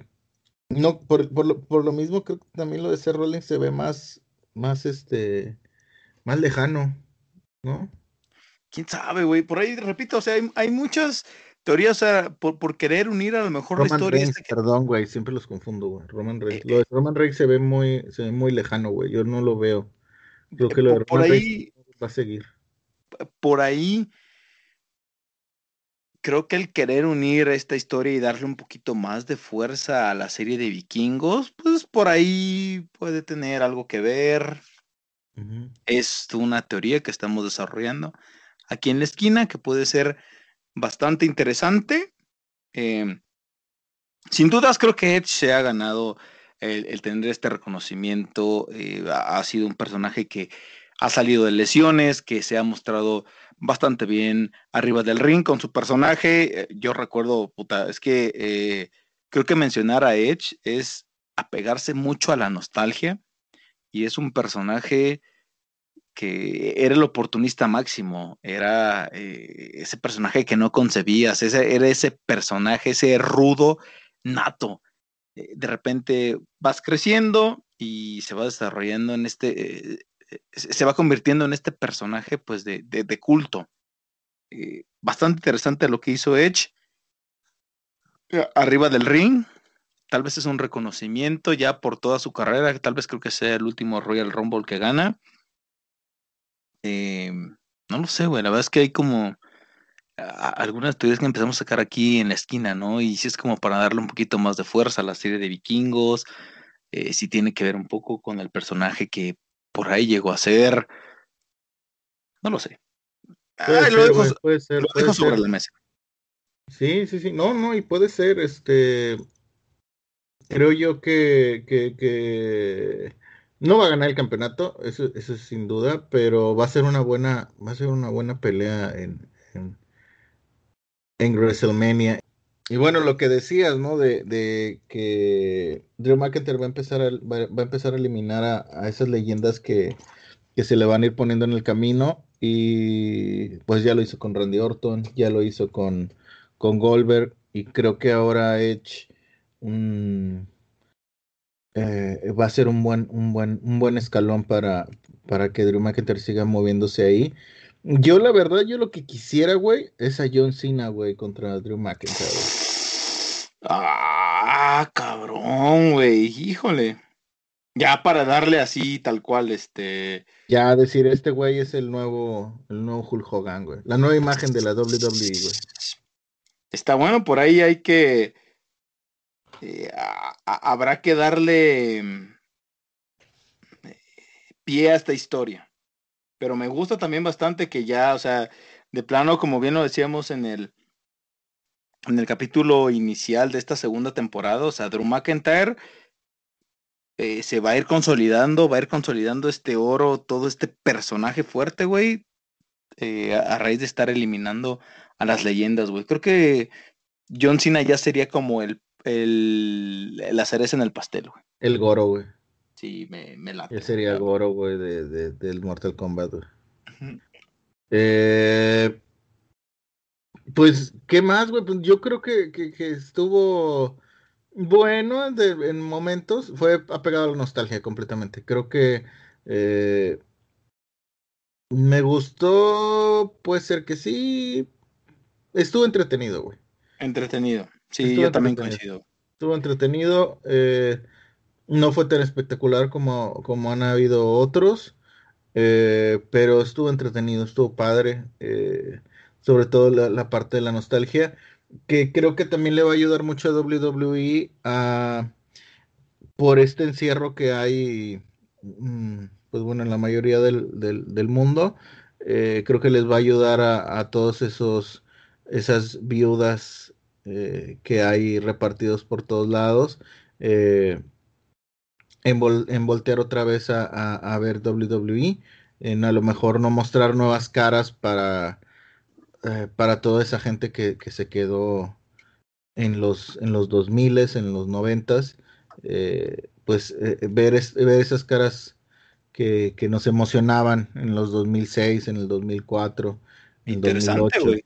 no, por, lo, mismo creo que también lo de ser Rollins se ve más, más este, más lejano, ¿no? Quién sabe, güey. Por ahí, repito, o sea, hay, hay muchas teoría, o sea, por, querer unir a lo mejor la historia. Perdón, güey, siempre los confundo, güey. Roman Reigns. Eh, lo de Roman Reigns se ve muy, se ve muy lejano, güey. Yo no lo veo. Creo que lo de por, ahí, va a seguir. Por ahí, creo que el querer unir esta historia y darle un poquito más de fuerza a la serie de vikingos, pues por ahí puede tener algo que ver. Es una teoría que estamos desarrollando aquí en la esquina que puede ser bastante interesante. Em, sin dudas, creo que Edge se ha ganado el, tener este reconocimiento. Eh, ha sido un personaje que ha salido de lesiones, que se ha mostrado bastante bien arriba del ring con su personaje. Eh, yo recuerdo, puta, es que eh, creo que mencionar a Edge es apegarse mucho a la nostalgia y es un personaje que era el oportunista máximo, era eh, ese personaje que no concebías, ese, era ese personaje, ese rudo nato. Eh, de repente vas creciendo y se va desarrollando en este, eh, se va convirtiendo en este personaje pues de, de culto. bastante interesante lo que hizo Edge arriba del ring. Tal vez es un reconocimiento ya por toda su carrera, tal vez creo que sea el último Royal Rumble que gana eh, no lo sé, güey. La verdad es que hay como algunas teorías que empezamos a sacar aquí en la esquina, ¿no? Y si es como para darle un poquito más de fuerza a la serie de vikingos. Eh, si tiene que ver un poco con el personaje que por ahí llegó a ser. No lo sé. lo dejo, sobre la mesa. Sí, sí, sí. No, no, y puede ser, este. Creo yo que, que, no va a ganar el campeonato, eso, eso sin duda, pero va a ser una buena, va a ser una buena pelea en, en, WrestleMania. Y bueno, lo que decías, ¿no? De, de que Drew McIntyre va a empezar a, va, a, empezar a eliminar a, esas leyendas que, que, se le van a ir poniendo en el camino. Y pues ya lo hizo con Randy Orton, ya lo hizo con, con Goldberg. Y creo que ahora Edge un eh, va a ser un buen, un buen, un buen escalón para, para que Drew McIntyre siga moviéndose ahí. Yo, la verdad, yo lo que quisiera, güey, es a John Cena, güey, contra Drew McIntyre. Ah, cabrón, güey, híjole. Ya para darle así, tal cual, este. Ya decir, este güey es el nuevo, el nuevo Hulk Hogan, güey. La nueva imagen de la WWE, güey. Está bueno, por ahí hay que eh, habrá que darle mm, pie a esta historia. Pero me gusta también bastante que ya, o sea, de plano, como bien lo decíamos en el, en el capítulo inicial de esta segunda temporada, o sea, Drew McIntyre eh, se va a ir consolidando, va a ir consolidando este oro, todo este personaje fuerte, güey, eh, a, raíz de estar eliminando a las leyendas, güey. Creo que John Cena ya sería como el el, la cereza en el pastel, güey. El Goro, güey. Sí, me, me Él sería el Goro, güey, de, de, del Mortal Kombat, güey. eh, pues, ¿qué más, güey? Pues yo creo que, que, que estuvo bueno de, en momentos. Fue apegado a la nostalgia completamente. Creo que eh, me gustó, puede ser que sí. Estuvo entretenido, güey. Entretenido. Sí, yo también coincido. Estuvo entretenido. Eh, no fue tan espectacular como, como han habido otros, eh, pero estuvo entretenido, estuvo padre. Eh, sobre todo la, parte de la nostalgia, que creo que también le va a ayudar mucho a WWE a, por este encierro que hay, mm, pues bueno, en la mayoría del, mundo. creo que les va a ayudar a, a todos esos esas viudas eh, que hay repartidos por todos lados. Eh, en, voltear otra vez a, ver WWE, en a lo mejor no mostrar nuevas caras para, eh, para toda esa gente que, se quedó en los, en los 2000, en los 90, pues ver, ver esas caras que, nos emocionaban en los 2006, en el 2004, en el 2008.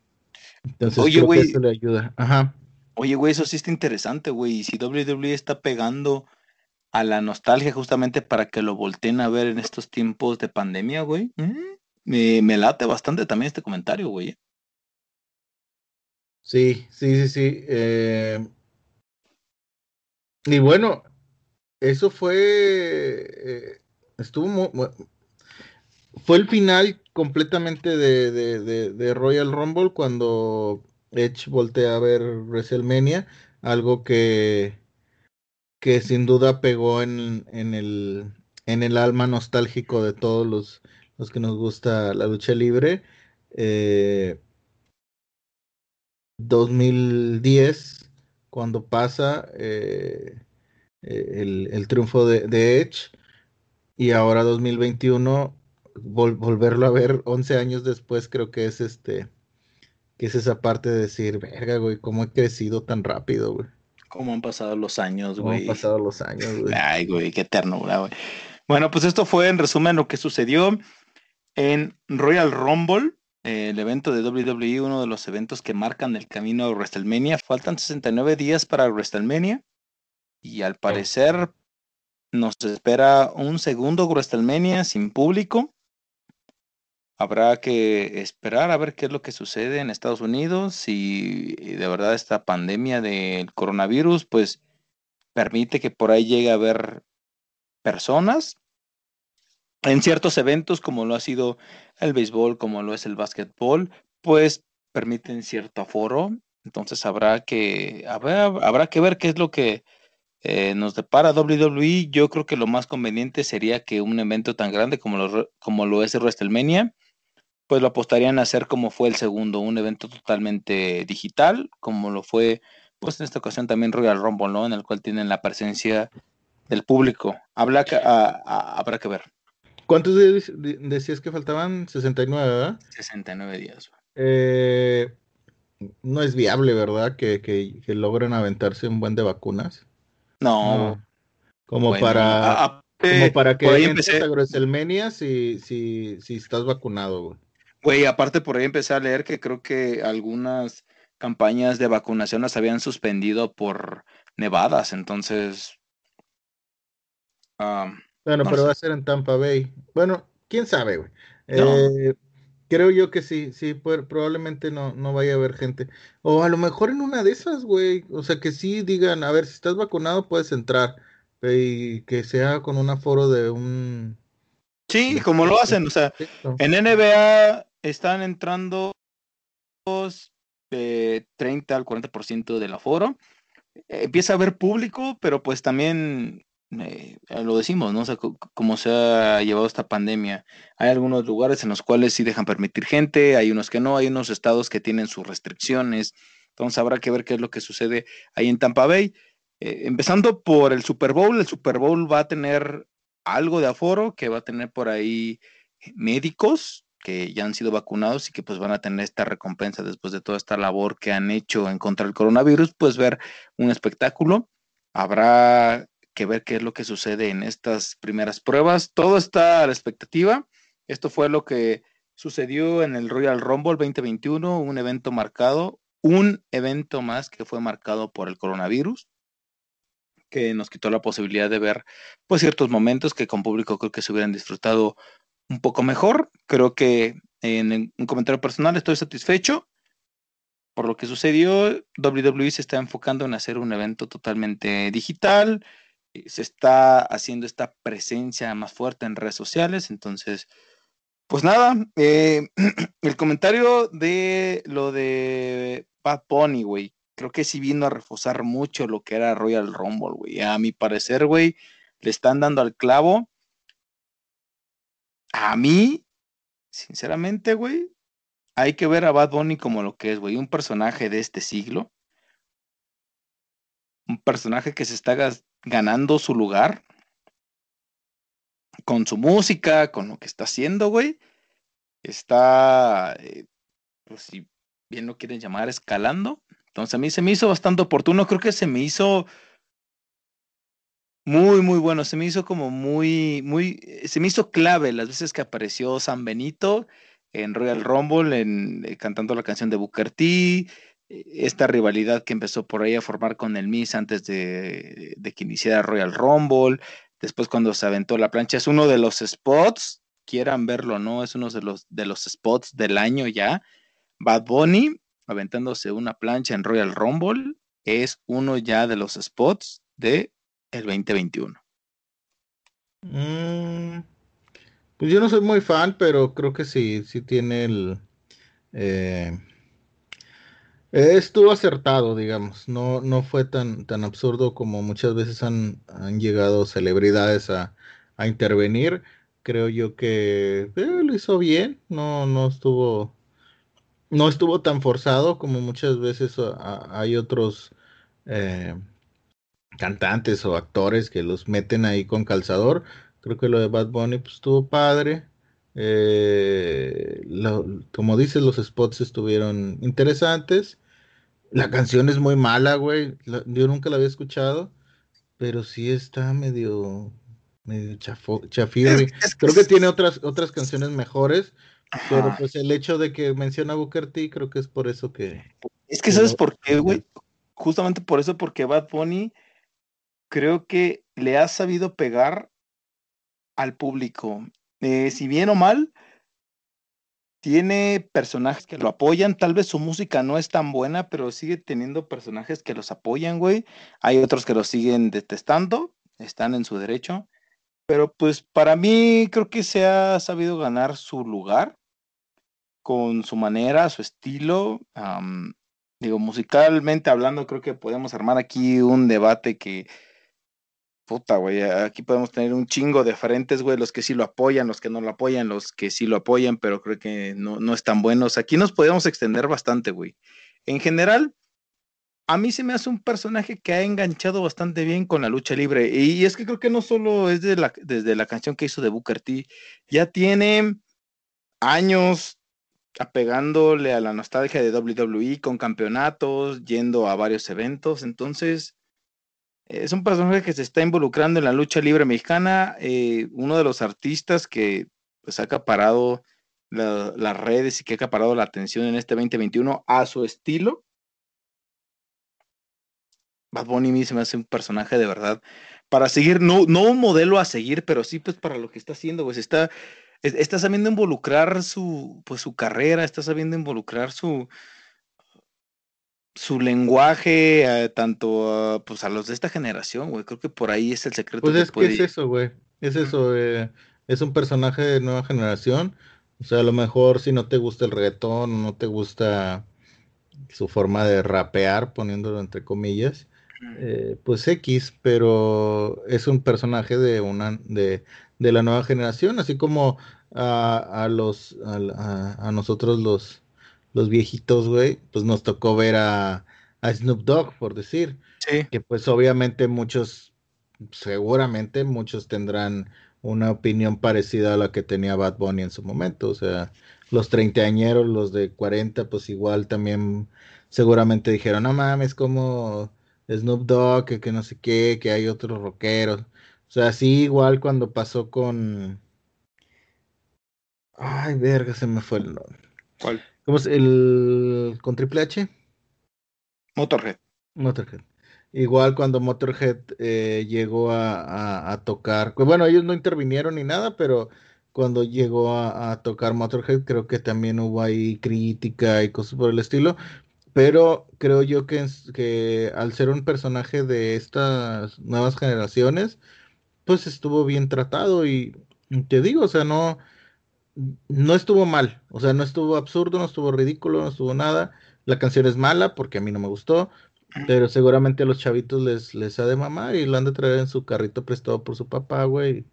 Entonces, Oye, güey. Eso le ayuda. Ajá. Oye, güey, eso sí está interesante, güey. Y si WWE está pegando a la nostalgia justamente para que lo volteen a ver en estos tiempos de pandemia, güey. Me, me, late bastante también este comentario, güey. Sí, sí, sí, sí. Eh, y bueno, eso fue. Eh, estuvo. Muy, fue el final completamente de, Royal Rumble cuando Edge voltea a ver WrestleMania, algo que, que sin duda pegó en, en, el, en el alma nostálgico de todos los, los que nos gusta la lucha libre. 2010, eh, cuando pasa eh, eh, el, el, triunfo de, de Edge, y ahora 2021 volverlo a ver 11 años después, creo que es este, que es esa parte de decir, verga, güey, cómo he crecido tan rápido, güey. Cómo han pasado los años, güey. Cómo han pasado los años, güey. Ay, güey, qué ternura, güey. Bueno, pues esto fue en resumen lo que sucedió en Royal Rumble, el evento de WWE, uno de los eventos que marcan el camino a WrestleMania. Faltan 69 días para WrestleMania y al parecer nos espera un segundo WrestleMania sin público. Habrá que esperar a ver qué es lo que sucede en Estados Unidos, si de verdad esta pandemia del coronavirus, pues permite que por ahí llegue a haber personas en ciertos eventos, como lo ha sido el béisbol, como lo es el básquetbol, pues permiten cierto aforo. Entonces habrá que, habrá, habrá que ver qué es lo que eh, nos depara WWE. Yo creo que lo más conveniente sería que un evento tan grande como lo, como lo es WrestleMania, pues lo apostarían a hacer como fue el segundo, un evento totalmente digital, como lo fue, pues en esta ocasión también Royal Rumble, ¿no? En el cual tienen la presencia del público. Habrá que, habrá que ver. ¿Cuántos días decías que faltaban? 69, ¿verdad? 69 días. Eh, no es viable, ¿verdad? Que, que, logren aventarse un buen de vacunas. No. Como para... como para que empecé a WrestleMania si, si, si estás vacunado, güey. Güey, aparte por ahí empecé a leer que creo que algunas campañas de vacunación las habían suspendido por nevadas, entonces... bueno, pero va a ser en Tampa Bay. Bueno, quién sabe, güey. Eh, creo yo que sí, sí, probablemente no, no vaya a haber gente. O a lo mejor en una de esas, güey. O sea, que sí digan, a ver, si estás vacunado puedes entrar. Y que sea con un aforo de un... Sí, como lo hacen, o sea, en NBA están entrando de 30 al 40% del aforo. Empieza a haber público, pero pues también eh, lo decimos, ¿no? O sea, como se ha llevado esta pandemia. Hay algunos lugares en los cuales sí dejan permitir gente, hay unos que no, hay unos estados que tienen sus restricciones. Entonces habrá que ver qué es lo que sucede ahí en Tampa Bay. Eh, empezando por el Super Bowl, el Super Bowl va a tener algo de aforo, que va a tener por ahí médicos, que ya han sido vacunados y que pues van a tener esta recompensa después de toda esta labor que han hecho en contra del coronavirus, pues ver un espectáculo. Habrá que ver qué es lo que sucede en estas primeras pruebas. Todo está a la expectativa. Esto fue lo que sucedió en el Royal Rumble 2021, un evento marcado, un evento más que fue marcado por el coronavirus, que nos quitó la posibilidad de ver pues ciertos momentos que con público creo que se hubieran disfrutado un poco mejor. Creo que en un comentario personal estoy satisfecho. por lo que sucedió, WWE se está enfocando en hacer un evento totalmente digital, eh, se está haciendo esta presencia más fuerte en redes sociales, entonces, pues nada, eh, el comentario de lo de Bad Bunny, güey, creo que sí vino a reforzar mucho lo que era Royal Rumble, güey. A mi parecer, güey, le están dando al clavo. A mí, sinceramente, güey, hay que ver a Bad Bunny como lo que es, güey, un personaje de este siglo. Un personaje que se está ganando su lugar con su música, con lo que está haciendo, güey. Está, eh, pues si bien lo quieren llamar, escalando. Entonces a mí se me hizo bastante oportuno, creo que se me hizo muy, muy bueno, se me hizo como muy, muy, se me hizo clave las veces que apareció San Benito en Royal Rumble, en, eh, cantando la canción de Booker T, eh, esta rivalidad que empezó por ahí a formar con el Miss antes de, que iniciara Royal Rumble, después cuando se aventó la plancha, es uno de los spots, quieran verlo no, es uno de los, de los spots del año ya. Bad Bunny aventándose una plancha en Royal Rumble es uno ya de los spots de el 2021. Pues yo no soy muy fan, pero creo que sí, sí tiene el... Eh, estuvo acertado, digamos. No, no fue tan, tan absurdo como muchas veces han, llegado celebridades a, intervenir. Creo yo que eh, lo hizo bien. No, no estuvo. No estuvo tan forzado como muchas veces hay otros eh, cantantes o actores que los meten ahí con calzador. Creo que lo de Bad Bunny pues, estuvo padre. Eh, como dices, los spots estuvieron interesantes. La canción es muy mala, güey. yo nunca la había escuchado, pero sí está medio, medio chafo, Creo que tiene otras, otras canciones mejores, pero pues el hecho de que menciona Booker T, creo que es por eso que... Es que ¿sabes por qué, güey? Justamente por eso, porque Bad Bunny creo que le ha sabido pegar al público. Eh, si bien o mal, tiene personajes que lo apoyan. Tal vez su música no es tan buena, pero sigue teniendo personajes que los apoyan, güey. Hay otros que lo siguen detestando, están en su derecho. Pero pues para mí creo que se ha sabido ganar su lugar con su manera, su estilo. digo, musicalmente hablando, creo que podemos armar aquí un debate que puta, güey, aquí podemos tener un chingo de frentes, güey, los que sí lo apoyan, los que no lo apoyan, los que sí lo apoyan, pero creo que no, no están buenos. Aquí nos podemos extender bastante, güey. En general, a mí se me hace un personaje que ha enganchado bastante bien con la lucha libre. Y es que creo que no solo es de la, desde la canción que hizo de Booker T, ya tiene años apegándole a la nostalgia de WWE con campeonatos, yendo a varios eventos. Entonces, es un personaje que se está involucrando en la lucha libre mexicana, eh, uno de los artistas que pues, ha acaparado las redes y que ha acaparado la atención en este 2021 a su estilo. Bad Bunny se me hace un personaje de verdad para seguir, no, no un modelo a seguir, pero sí pues para lo que está haciendo, pues está, está sabiendo involucrar su, pues, su carrera, está sabiendo involucrar su, su lenguaje, eh, tanto pues a los de esta generación, güey. Creo que por ahí es el secreto. Pues es que es eso, güey. Es eso, eh, es un personaje de nueva generación. O sea, a lo mejor si no te gusta el reggaetón, no te gusta su forma de rapear, poniéndolo entre comillas, eh, pues X, pero es un personaje de una de, de la nueva generación, así como a, a los a, a nosotros los los viejitos, güey, pues nos tocó ver a, Snoop Dogg, por decir. Sí. Que pues obviamente muchos, seguramente muchos tendrán una opinión parecida a la que tenía Bad Bunny en su momento. O sea, los treintañeros, los de 40, pues igual también seguramente dijeron, no mames, como Snoop Dogg, que, que no sé qué, que hay otros rockeros. O sea, sí, igual cuando pasó con... Ay, verga, se me fue el nombre. ¿Cuál? ¿Cómo es el con Triple H? Motorhead. Motorhead. Igual cuando Motorhead eh, llegó a, tocar, pues bueno, ellos no intervinieron ni nada, pero cuando llegó a, tocar Motorhead creo que también hubo ahí crítica y cosas por el estilo. Pero creo yo que, que al ser un personaje de estas nuevas generaciones, pues estuvo bien tratado y te digo, o sea, no, no estuvo mal, o sea, no estuvo absurdo, no estuvo ridículo, no estuvo nada. La canción es mala porque a mí no me gustó, pero seguramente a los chavitos les, les ha de mamar y lo han de traer en su carrito prestado por su papá, güey.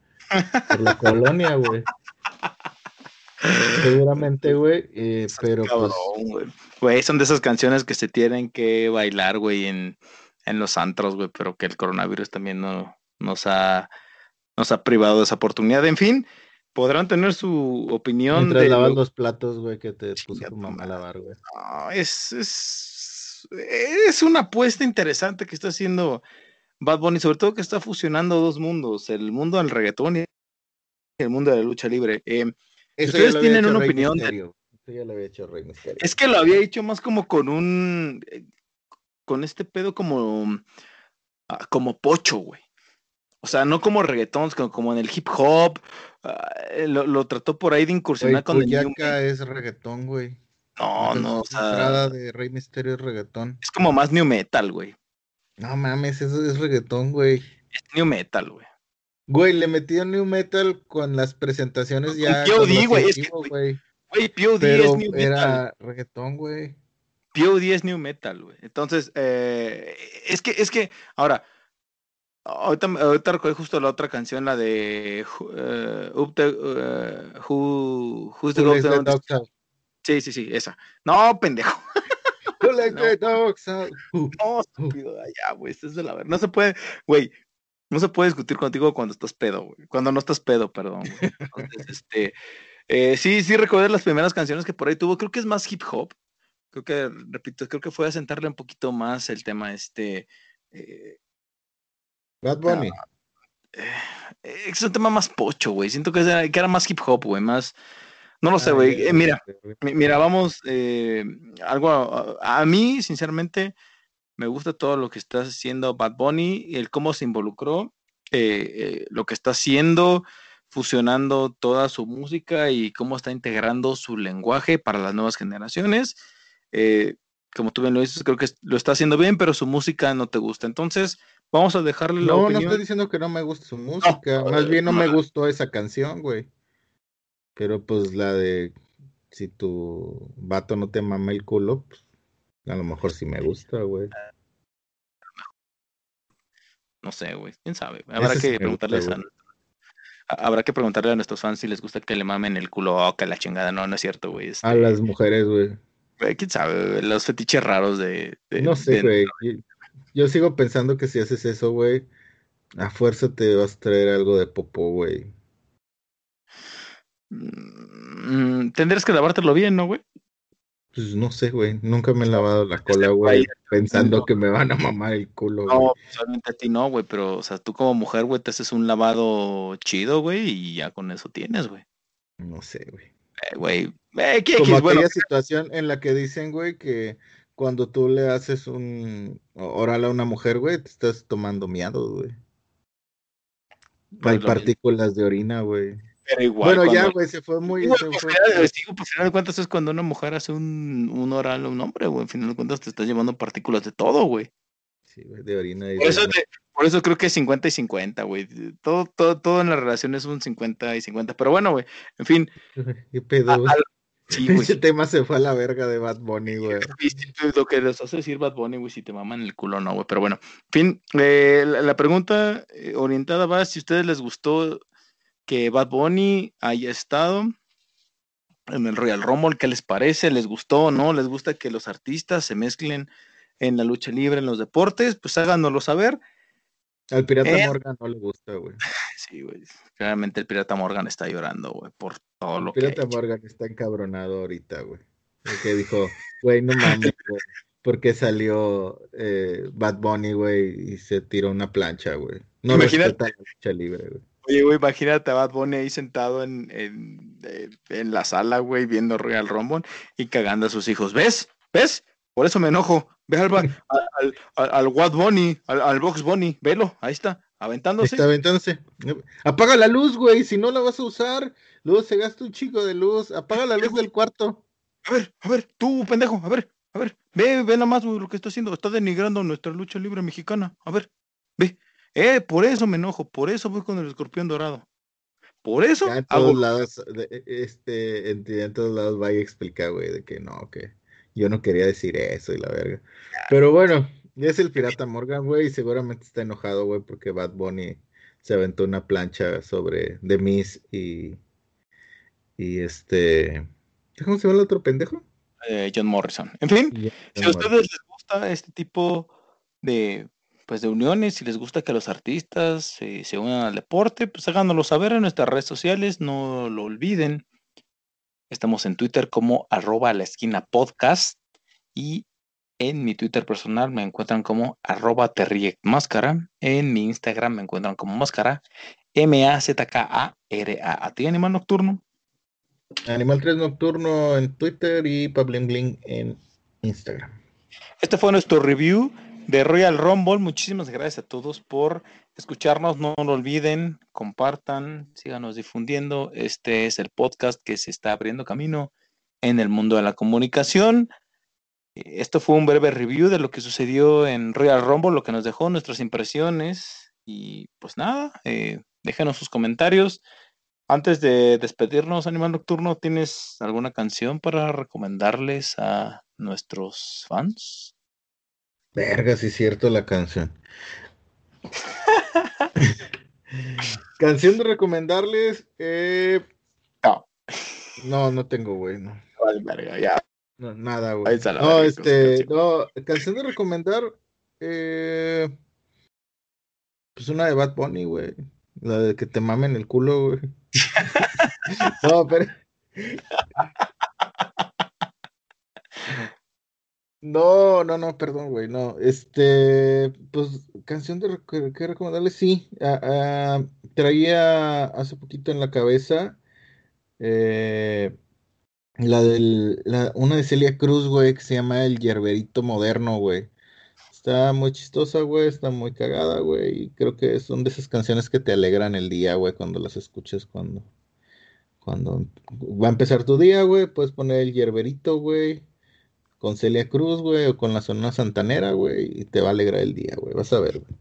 Por la colonia, güey. Seguramente, güey, eh, pero pues... Güey, son de esas canciones que se tienen que bailar, güey, en, en los antros, güey, pero que el coronavirus también no, nos, ha, nos ha privado de esa oportunidad. En fin, podrán tener su opinión. Mientras lavas los platos, güey, que te puso tu mamá a lavar, güey. es, es, es una apuesta interesante que está haciendo Bad Bunny, sobre todo que está fusionando dos mundos, el mundo del reggaetón y el mundo de la lucha libre. Eh, ustedes tienen una opinión. Es que lo había hecho más como con un. Eh, con este pedo como. Ah, como pocho, güey. O sea, no como reggaetón, sino como en el hip hop. Ah, eh, lo, trató por ahí de incursionar con el. es reggaetón, güey. No, no, o sea. de Rey Misterio es reggaetón. Es como más new metal, güey. No mames, eso es reggaetón, güey. Es new metal, güey. Güey, le metió new metal con las presentaciones ya. POD, güey. Es que, güey, POD es new metal. Era reggaetón, güey. POD es new metal, güey. Entonces, eh, es que, es que, ahora, ahorita, ahorita recordé justo la otra canción, la de uh, Up the, uh, who, Who's the Dog Sí, sí, sí, esa. No, pendejo. no, estúpido, ya, güey, esto es de la verdad. No se puede, güey, no se puede discutir contigo cuando estás pedo, güey. Cuando no estás pedo, perdón. Entonces, este, eh, sí, sí, recordé las primeras canciones que por ahí tuvo. Creo que es más hip hop. Creo que, repito, creo que fue a sentarle un poquito más el tema este. Eh, Bad Bunny. Eh, es un tema más pocho, güey. Siento que era, que era más hip hop, güey. Más. No lo sé, güey. mira, mira, vamos. algo. A, a, mí, sinceramente, me gusta todo lo que está haciendo Bad Bunny, el cómo se involucró, eh, eh, lo que está haciendo, fusionando toda su música y cómo está integrando su lenguaje para las nuevas generaciones. Eh, como tú bien lo dices, creo que lo está haciendo bien, pero su música no te gusta. Entonces, vamos a dejarle la opinión. No, no estoy diciendo que no me gusta su música, más bien no, me gustó esa canción, güey. Pero pues la de si tu vato no te mama el culo, pues a lo mejor sí me gusta, güey. No sé, güey. ¿Quién sabe? Habrá que preguntarles a... Habrá que preguntarle a nuestros fans si les gusta que le mamen el culo o que la chingada. No, no es cierto, güey. A este las mujeres, güey. ¿Quién sabe? Los fetiches raros de... no sé, güey. Yo, sigo pensando que si haces eso, güey, a fuerza te vas a traer algo de popó, güey. Mm, tendrías que lavártelo bien, ¿no, güey? Pues no sé, güey. Nunca me he lavado la cola, güey, pensando que me van a mamar el culo, güey. No, solamente a ti no, güey, pero, o sea, tú como mujer, güey, te haces un lavado chido, güey, y ya con eso tienes, güey. No sé, güey. Eh, güey, eh, ¿qué, Como aquella situación en la que dicen, güey, que cuando tú le haces un oral a una mujer, güey, te estás tomando miados, güey. Hay partículas de orina, güey. Pero igual. Bueno, ya, güey, se fue muy. Se pues, fue... Final, pues, final de cuentas es cuando una mujer hace un, un oral a un hombre, güey. Al final de cuentas te estás llevando partículas de todo, güey. Sí, güey, de orina y por, eso por eso creo que es 50 y 50, güey. Todo, todo, todo en la relación es un 50 y 50. Pero bueno, güey. En fin. ¿Qué pedo, güey? Sí, Ese tema se fue a la verga de Bad Bunny, güey. Lo que les hace decir Bad Bunny, güey, si te maman el culo no, güey. Pero bueno, en fin, eh, la, la, pregunta eh, orientada va si a ustedes les gustó que Bad Bunny haya estado en el Royal Rumble, ¿qué les parece? ¿Les gustó o no? ¿Les gusta que los artistas se mezclen en la lucha libre, en los deportes? Pues háganoslo saber. Al Pirata eh, Morgan no le gusta, güey. Sí, güey. Claramente el Pirata Morgan está llorando, güey, por todo lo que. El Pirata Morgan está encabronado ahorita, güey. Porque dijo, güey, no mames, güey. Porque salió eh, Bad Bunny, güey, y se tiró una plancha, güey. No Imagínate. la lucha libre, güey. Oye, güey, imagínate a Bad Bunny ahí sentado en, en, eh, en la sala, güey, viendo Royal Rumble y cagando a sus hijos. ¿Ves? ¿Ves? Por eso me enojo. Ve al, al, al, al Bad Bunny, al, al Box Bunny, velo, ahí está, aventándose. Está aventándose. Apaga la luz, güey, si no la vas a usar, luego se gasta un chico de luz. Apaga la luz del cuarto. A ver, a ver, tú, pendejo, a ver, A ver, ve, ve nada más lo que está haciendo. Está denigrando nuestra lucha libre mexicana. A ver, ve. Eh, por eso me enojo, por eso voy con el escorpión dorado. Por eso. Ya en todos lados, e, este, en, todos lados vaya a explicar, güey, de que no, que yo no quería decir eso y la verga. Pero bueno, ya es el pirata Morgan, güey, y seguramente está enojado, güey, porque Bad Bunny se aventó una plancha sobre The Miss y. Y este. ¿Cómo se llama el otro pendejo? Eh, John Morrison. En fin, si a ustedes les gusta este tipo de pues de uniones, si les gusta que los artistas se unan al deporte, pues háganoslo saber en nuestras redes sociales, no lo olviden. Estamos en Twitter como arroba la esquina podcast y en mi Twitter personal me encuentran como arroba máscara. En mi Instagram me encuentran como máscara. M-A-Z-K-A-R-A. ¿A ti, Animal Nocturno? Animal 3 Nocturno en Twitter y Bling en Instagram. Este fue nuestro review de Royal Rumble. Muchísimas gracias a todos por escucharnos. No lo olviden, compartan, síganos difundiendo. Este es el podcast que se está abriendo camino en el mundo de la comunicación. Esto fue un breve review de lo que sucedió en Royal Rumble, lo que nos dejó nuestras impresiones. Y pues nada, eh, déjenos sus comentarios. Antes de despedirnos, Animal Nocturno, ¿tienes alguna canción para recomendarles a nuestros fans? Verga, sí es cierto la canción. canción de recomendarles. Eh... No. No, no tengo, güey. No. verga, ya. No, nada, güey. No, este, no, canción de recomendar. Eh... Pues una de Bad Bunny, güey. La de que te mamen el culo, güey. no, pero. No, no, no, perdón, güey, no. Este, pues, canción de que recomendarle, sí. Traía hace poquito en la cabeza eh, la del, la, una de Celia Cruz, güey, que se llama El Yerberito Moderno, güey. Está muy chistosa, güey, está muy cagada, güey. Y creo que son de esas canciones que te alegran el día, güey, cuando las escuches, cuando, cuando va a empezar tu día, güey, puedes poner el Yerberito, güey con Celia Cruz, güey, o con la zona santanera, güey, y te va a alegrar el día, güey. Vas a ver, güey.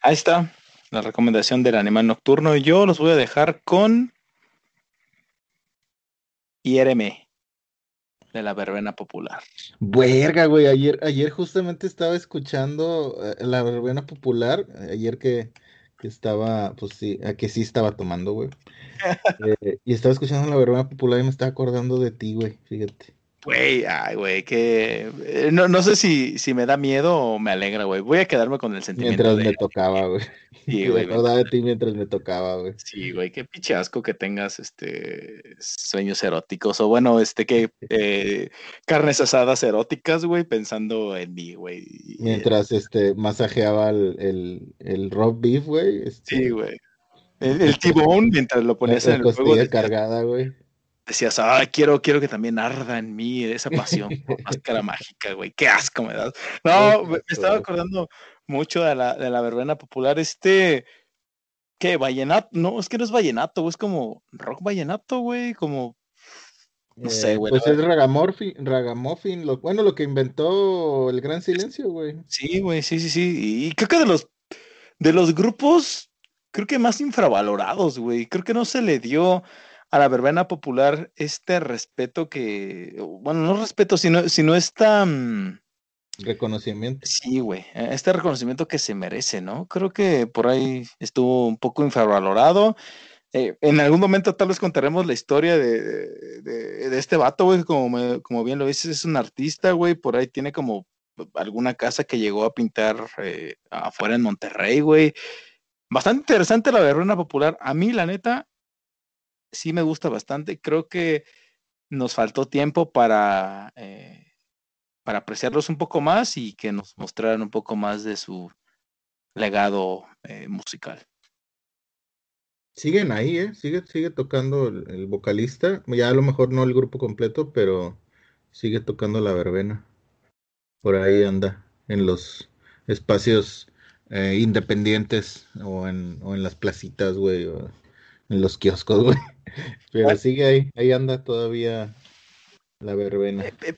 Ahí está la recomendación del animal nocturno. Y yo los voy a dejar con IRM de la verbena popular. Verga, güey. Ayer, ayer justamente estaba escuchando eh, la verbena popular. Ayer que, estaba, pues sí, que sí estaba tomando, güey. Eh, y estaba escuchando la verbena popular y me estaba acordando de ti, güey. Fíjate. Güey, ay, güey, que eh, no, no sé si, si me da miedo o me alegra, güey. Voy a quedarme con el sentimiento. Mientras me tocaba, güey. Sí, güey. Me acordaba de ti mientras me tocaba, güey. Sí, güey, qué pichasco que tengas este sueños eróticos. O bueno, este que eh, carnes asadas eróticas, güey, pensando en mí, güey. Mientras este masajeaba el, el, el rock beef, güey. Este... Sí, güey. El, tibón mientras lo ponías en el fuego. cargada, güey decías, ah, quiero, quiero que también arda en mí esa pasión por máscara mágica, güey, qué asco me das. No, me, estaba acordando mucho de la, de la verbena popular, este, ¿qué? Vallenato, no, es que no es vallenato, es como rock vallenato, güey, como, no sé, eh, güey. Pues es Ragamorfin, Ragamuffin, lo, bueno, lo que inventó el Gran Silencio, güey. Sí, güey, sí, sí, sí, y creo que de los, de los grupos, creo que más infravalorados, güey, creo que no se le dio a la verbena popular este respeto que, bueno, no respeto, sino, sino esta... Mm, reconocimiento. Sí, güey, e, este reconocimiento que se merece, ¿no? Creo que por ahí estuvo un poco infravalorado. Eh, en algún momento tal vez contaremos la historia de, de, este vato, güey, como, como bien lo dices, es un artista, güey, por ahí tiene como alguna casa que llegó a pintar eh, afuera en Monterrey, güey. Bastante interesante la verbena popular. A mí, la neta, sí me gusta bastante. Creo que nos faltó tiempo para, eh, para apreciarlos un poco más y que nos mostraran un poco más de su legado eh, musical. Siguen ahí, ¿eh? Sigue, sigue tocando el, vocalista. Ya a lo mejor no el grupo completo, pero sigue tocando la verbena. Por ahí anda, en los espacios eh, independientes o en, o en las placitas, güey, en los kioscos, güey. Pero sigue ahí, ahí anda todavía la verbena. Eh, eh,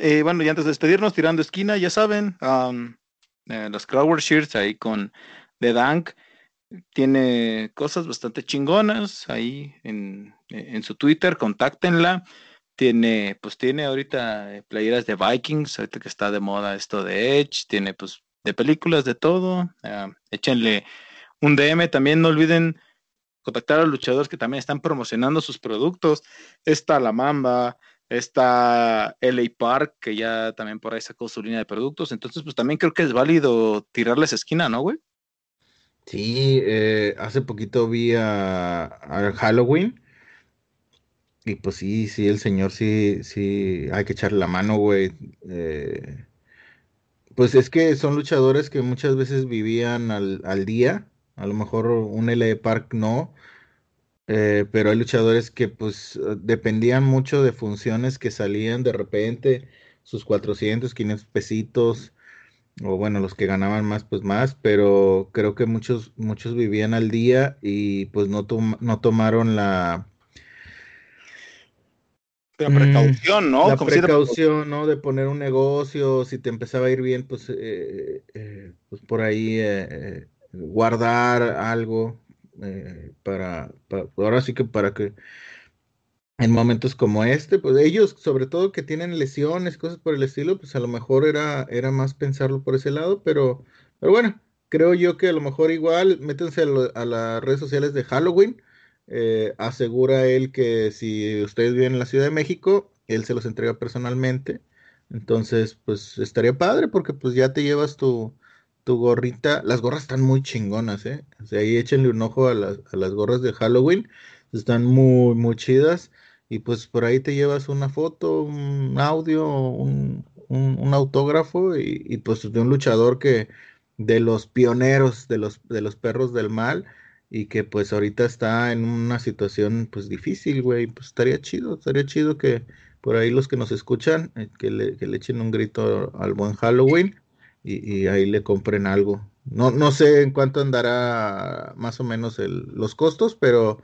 eh, bueno, y antes de despedirnos, tirando esquina, ya saben, um, los Crowder Shirts ahí con The Dank. Tiene cosas bastante chingonas ahí en, en su Twitter, contáctenla. Tiene, pues tiene ahorita playeras de Vikings, ahorita que está de moda esto de Edge, tiene pues de películas, de todo. Uh, échenle un DM, también no olviden contactar a los luchadores que también están promocionando sus productos. Está La Mamba, está LA Park, que ya también por ahí sacó su línea de productos. Entonces, pues también creo que es válido tirarles esquina, ¿no, güey? Sí, eh, hace poquito vi a, a Halloween y pues sí, sí, el señor sí, sí, hay que echarle la mano, güey. Eh, pues es que son luchadores que muchas veces vivían al, al día. A lo mejor un LA Park no. Eh, pero hay luchadores que pues dependían mucho de funciones que salían de repente, sus 400, 500 pesitos, o bueno, los que ganaban más, pues más, pero creo que muchos, muchos vivían al día y pues no, no tomaron la, la precaución, ¿no? La precaución, ¿no? De poner un negocio, si te empezaba a ir bien, pues, eh, eh, pues por ahí guardar algo para, ahora sí que para que en momentos como este, pues ellos, sobre todo que tienen lesiones, cosas por el estilo, pues a lo mejor era, era más pensarlo por ese lado, pero, pero bueno, creo yo que a lo mejor igual métense a, a las redes sociales de Halloween eh, asegura él que si ustedes viven en la Ciudad de México, él se los entrega personalmente. Entonces, pues estaría padre porque pues ya te llevas tu, tu gorrita. Las gorras están muy chingonas, ¿eh? O sea, ahí échenle un ojo a las, a las gorras de Halloween. Están muy, muy chidas. Y pues por ahí te llevas una foto, un audio, un, un, autógrafo y, y, pues de un luchador que de los pioneros de los, de los perros del mal y que pues ahorita está en una situación pues difícil, güey, pues estaría chido, estaría chido que por ahí los que nos escuchan, eh, que, le, que, le, echen un grito al buen Halloween y, ahí le compren algo. No, no sé en cuánto andará más o menos el, los costos, pero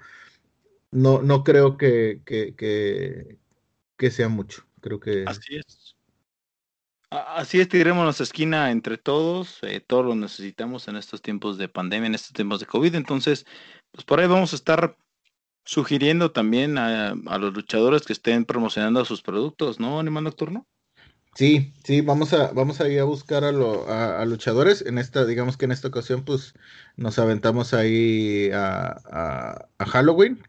no, no creo que, que, que, sea mucho. Creo que... Así es. Así es, tiremos esquina entre todos, eh, todos lo necesitamos en estos tiempos de pandemia, en estos tiempos de COVID, entonces, pues por ahí vamos a estar sugiriendo también a, los luchadores que estén promocionando sus productos, ¿no, Animal Nocturno? Sí, sí, vamos a, vamos a ir a buscar a, a, luchadores. En esta, digamos que en esta ocasión, pues nos aventamos ahí a, Halloween.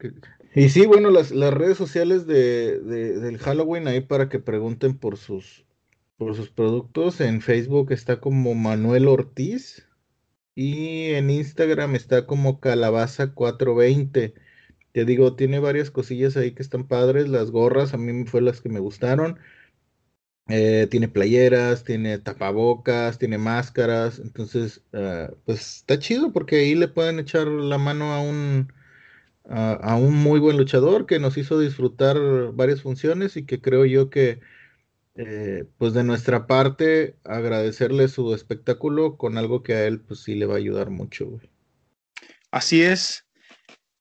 Y sí, bueno, las, las redes sociales de, del Halloween ahí para que pregunten por sus, por sus productos. En Facebook está como Manuel Ortiz y en Instagram está como Calabaza420. Te digo, tiene varias cosillas ahí que están padres. Las gorras a mí fue las que me gustaron. Eh, tiene playeras, tiene tapabocas, tiene máscaras. Entonces, uh, pues está chido porque ahí le pueden echar la mano a un, un muy buen luchador que nos hizo disfrutar varias funciones y que creo yo que eh, pues de nuestra parte, agradecerle su espectáculo con algo que a él, pues sí le va a ayudar mucho. Así es.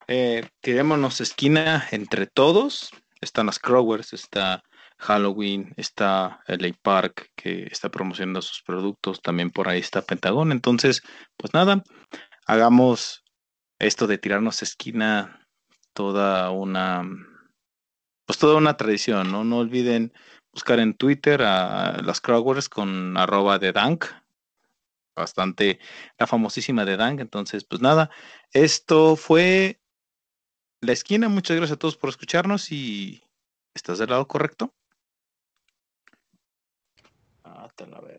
Eh, tirémonos esquina entre todos. Están las Crowers, está Halloween, está LA Park, que está promocionando sus productos. También por ahí está Pentagón. Entonces, pues nada, hagamos esto de tirarnos esquina toda una, pues toda una tradición, ¿no? No olviden buscar en Twitter a las Crowers con arroba de Dank. Bastante la famosísima de Dank. Entonces, pues nada, esto fue la esquina. Muchas gracias a todos por escucharnos y ¿estás del lado correcto? Hasta la verga.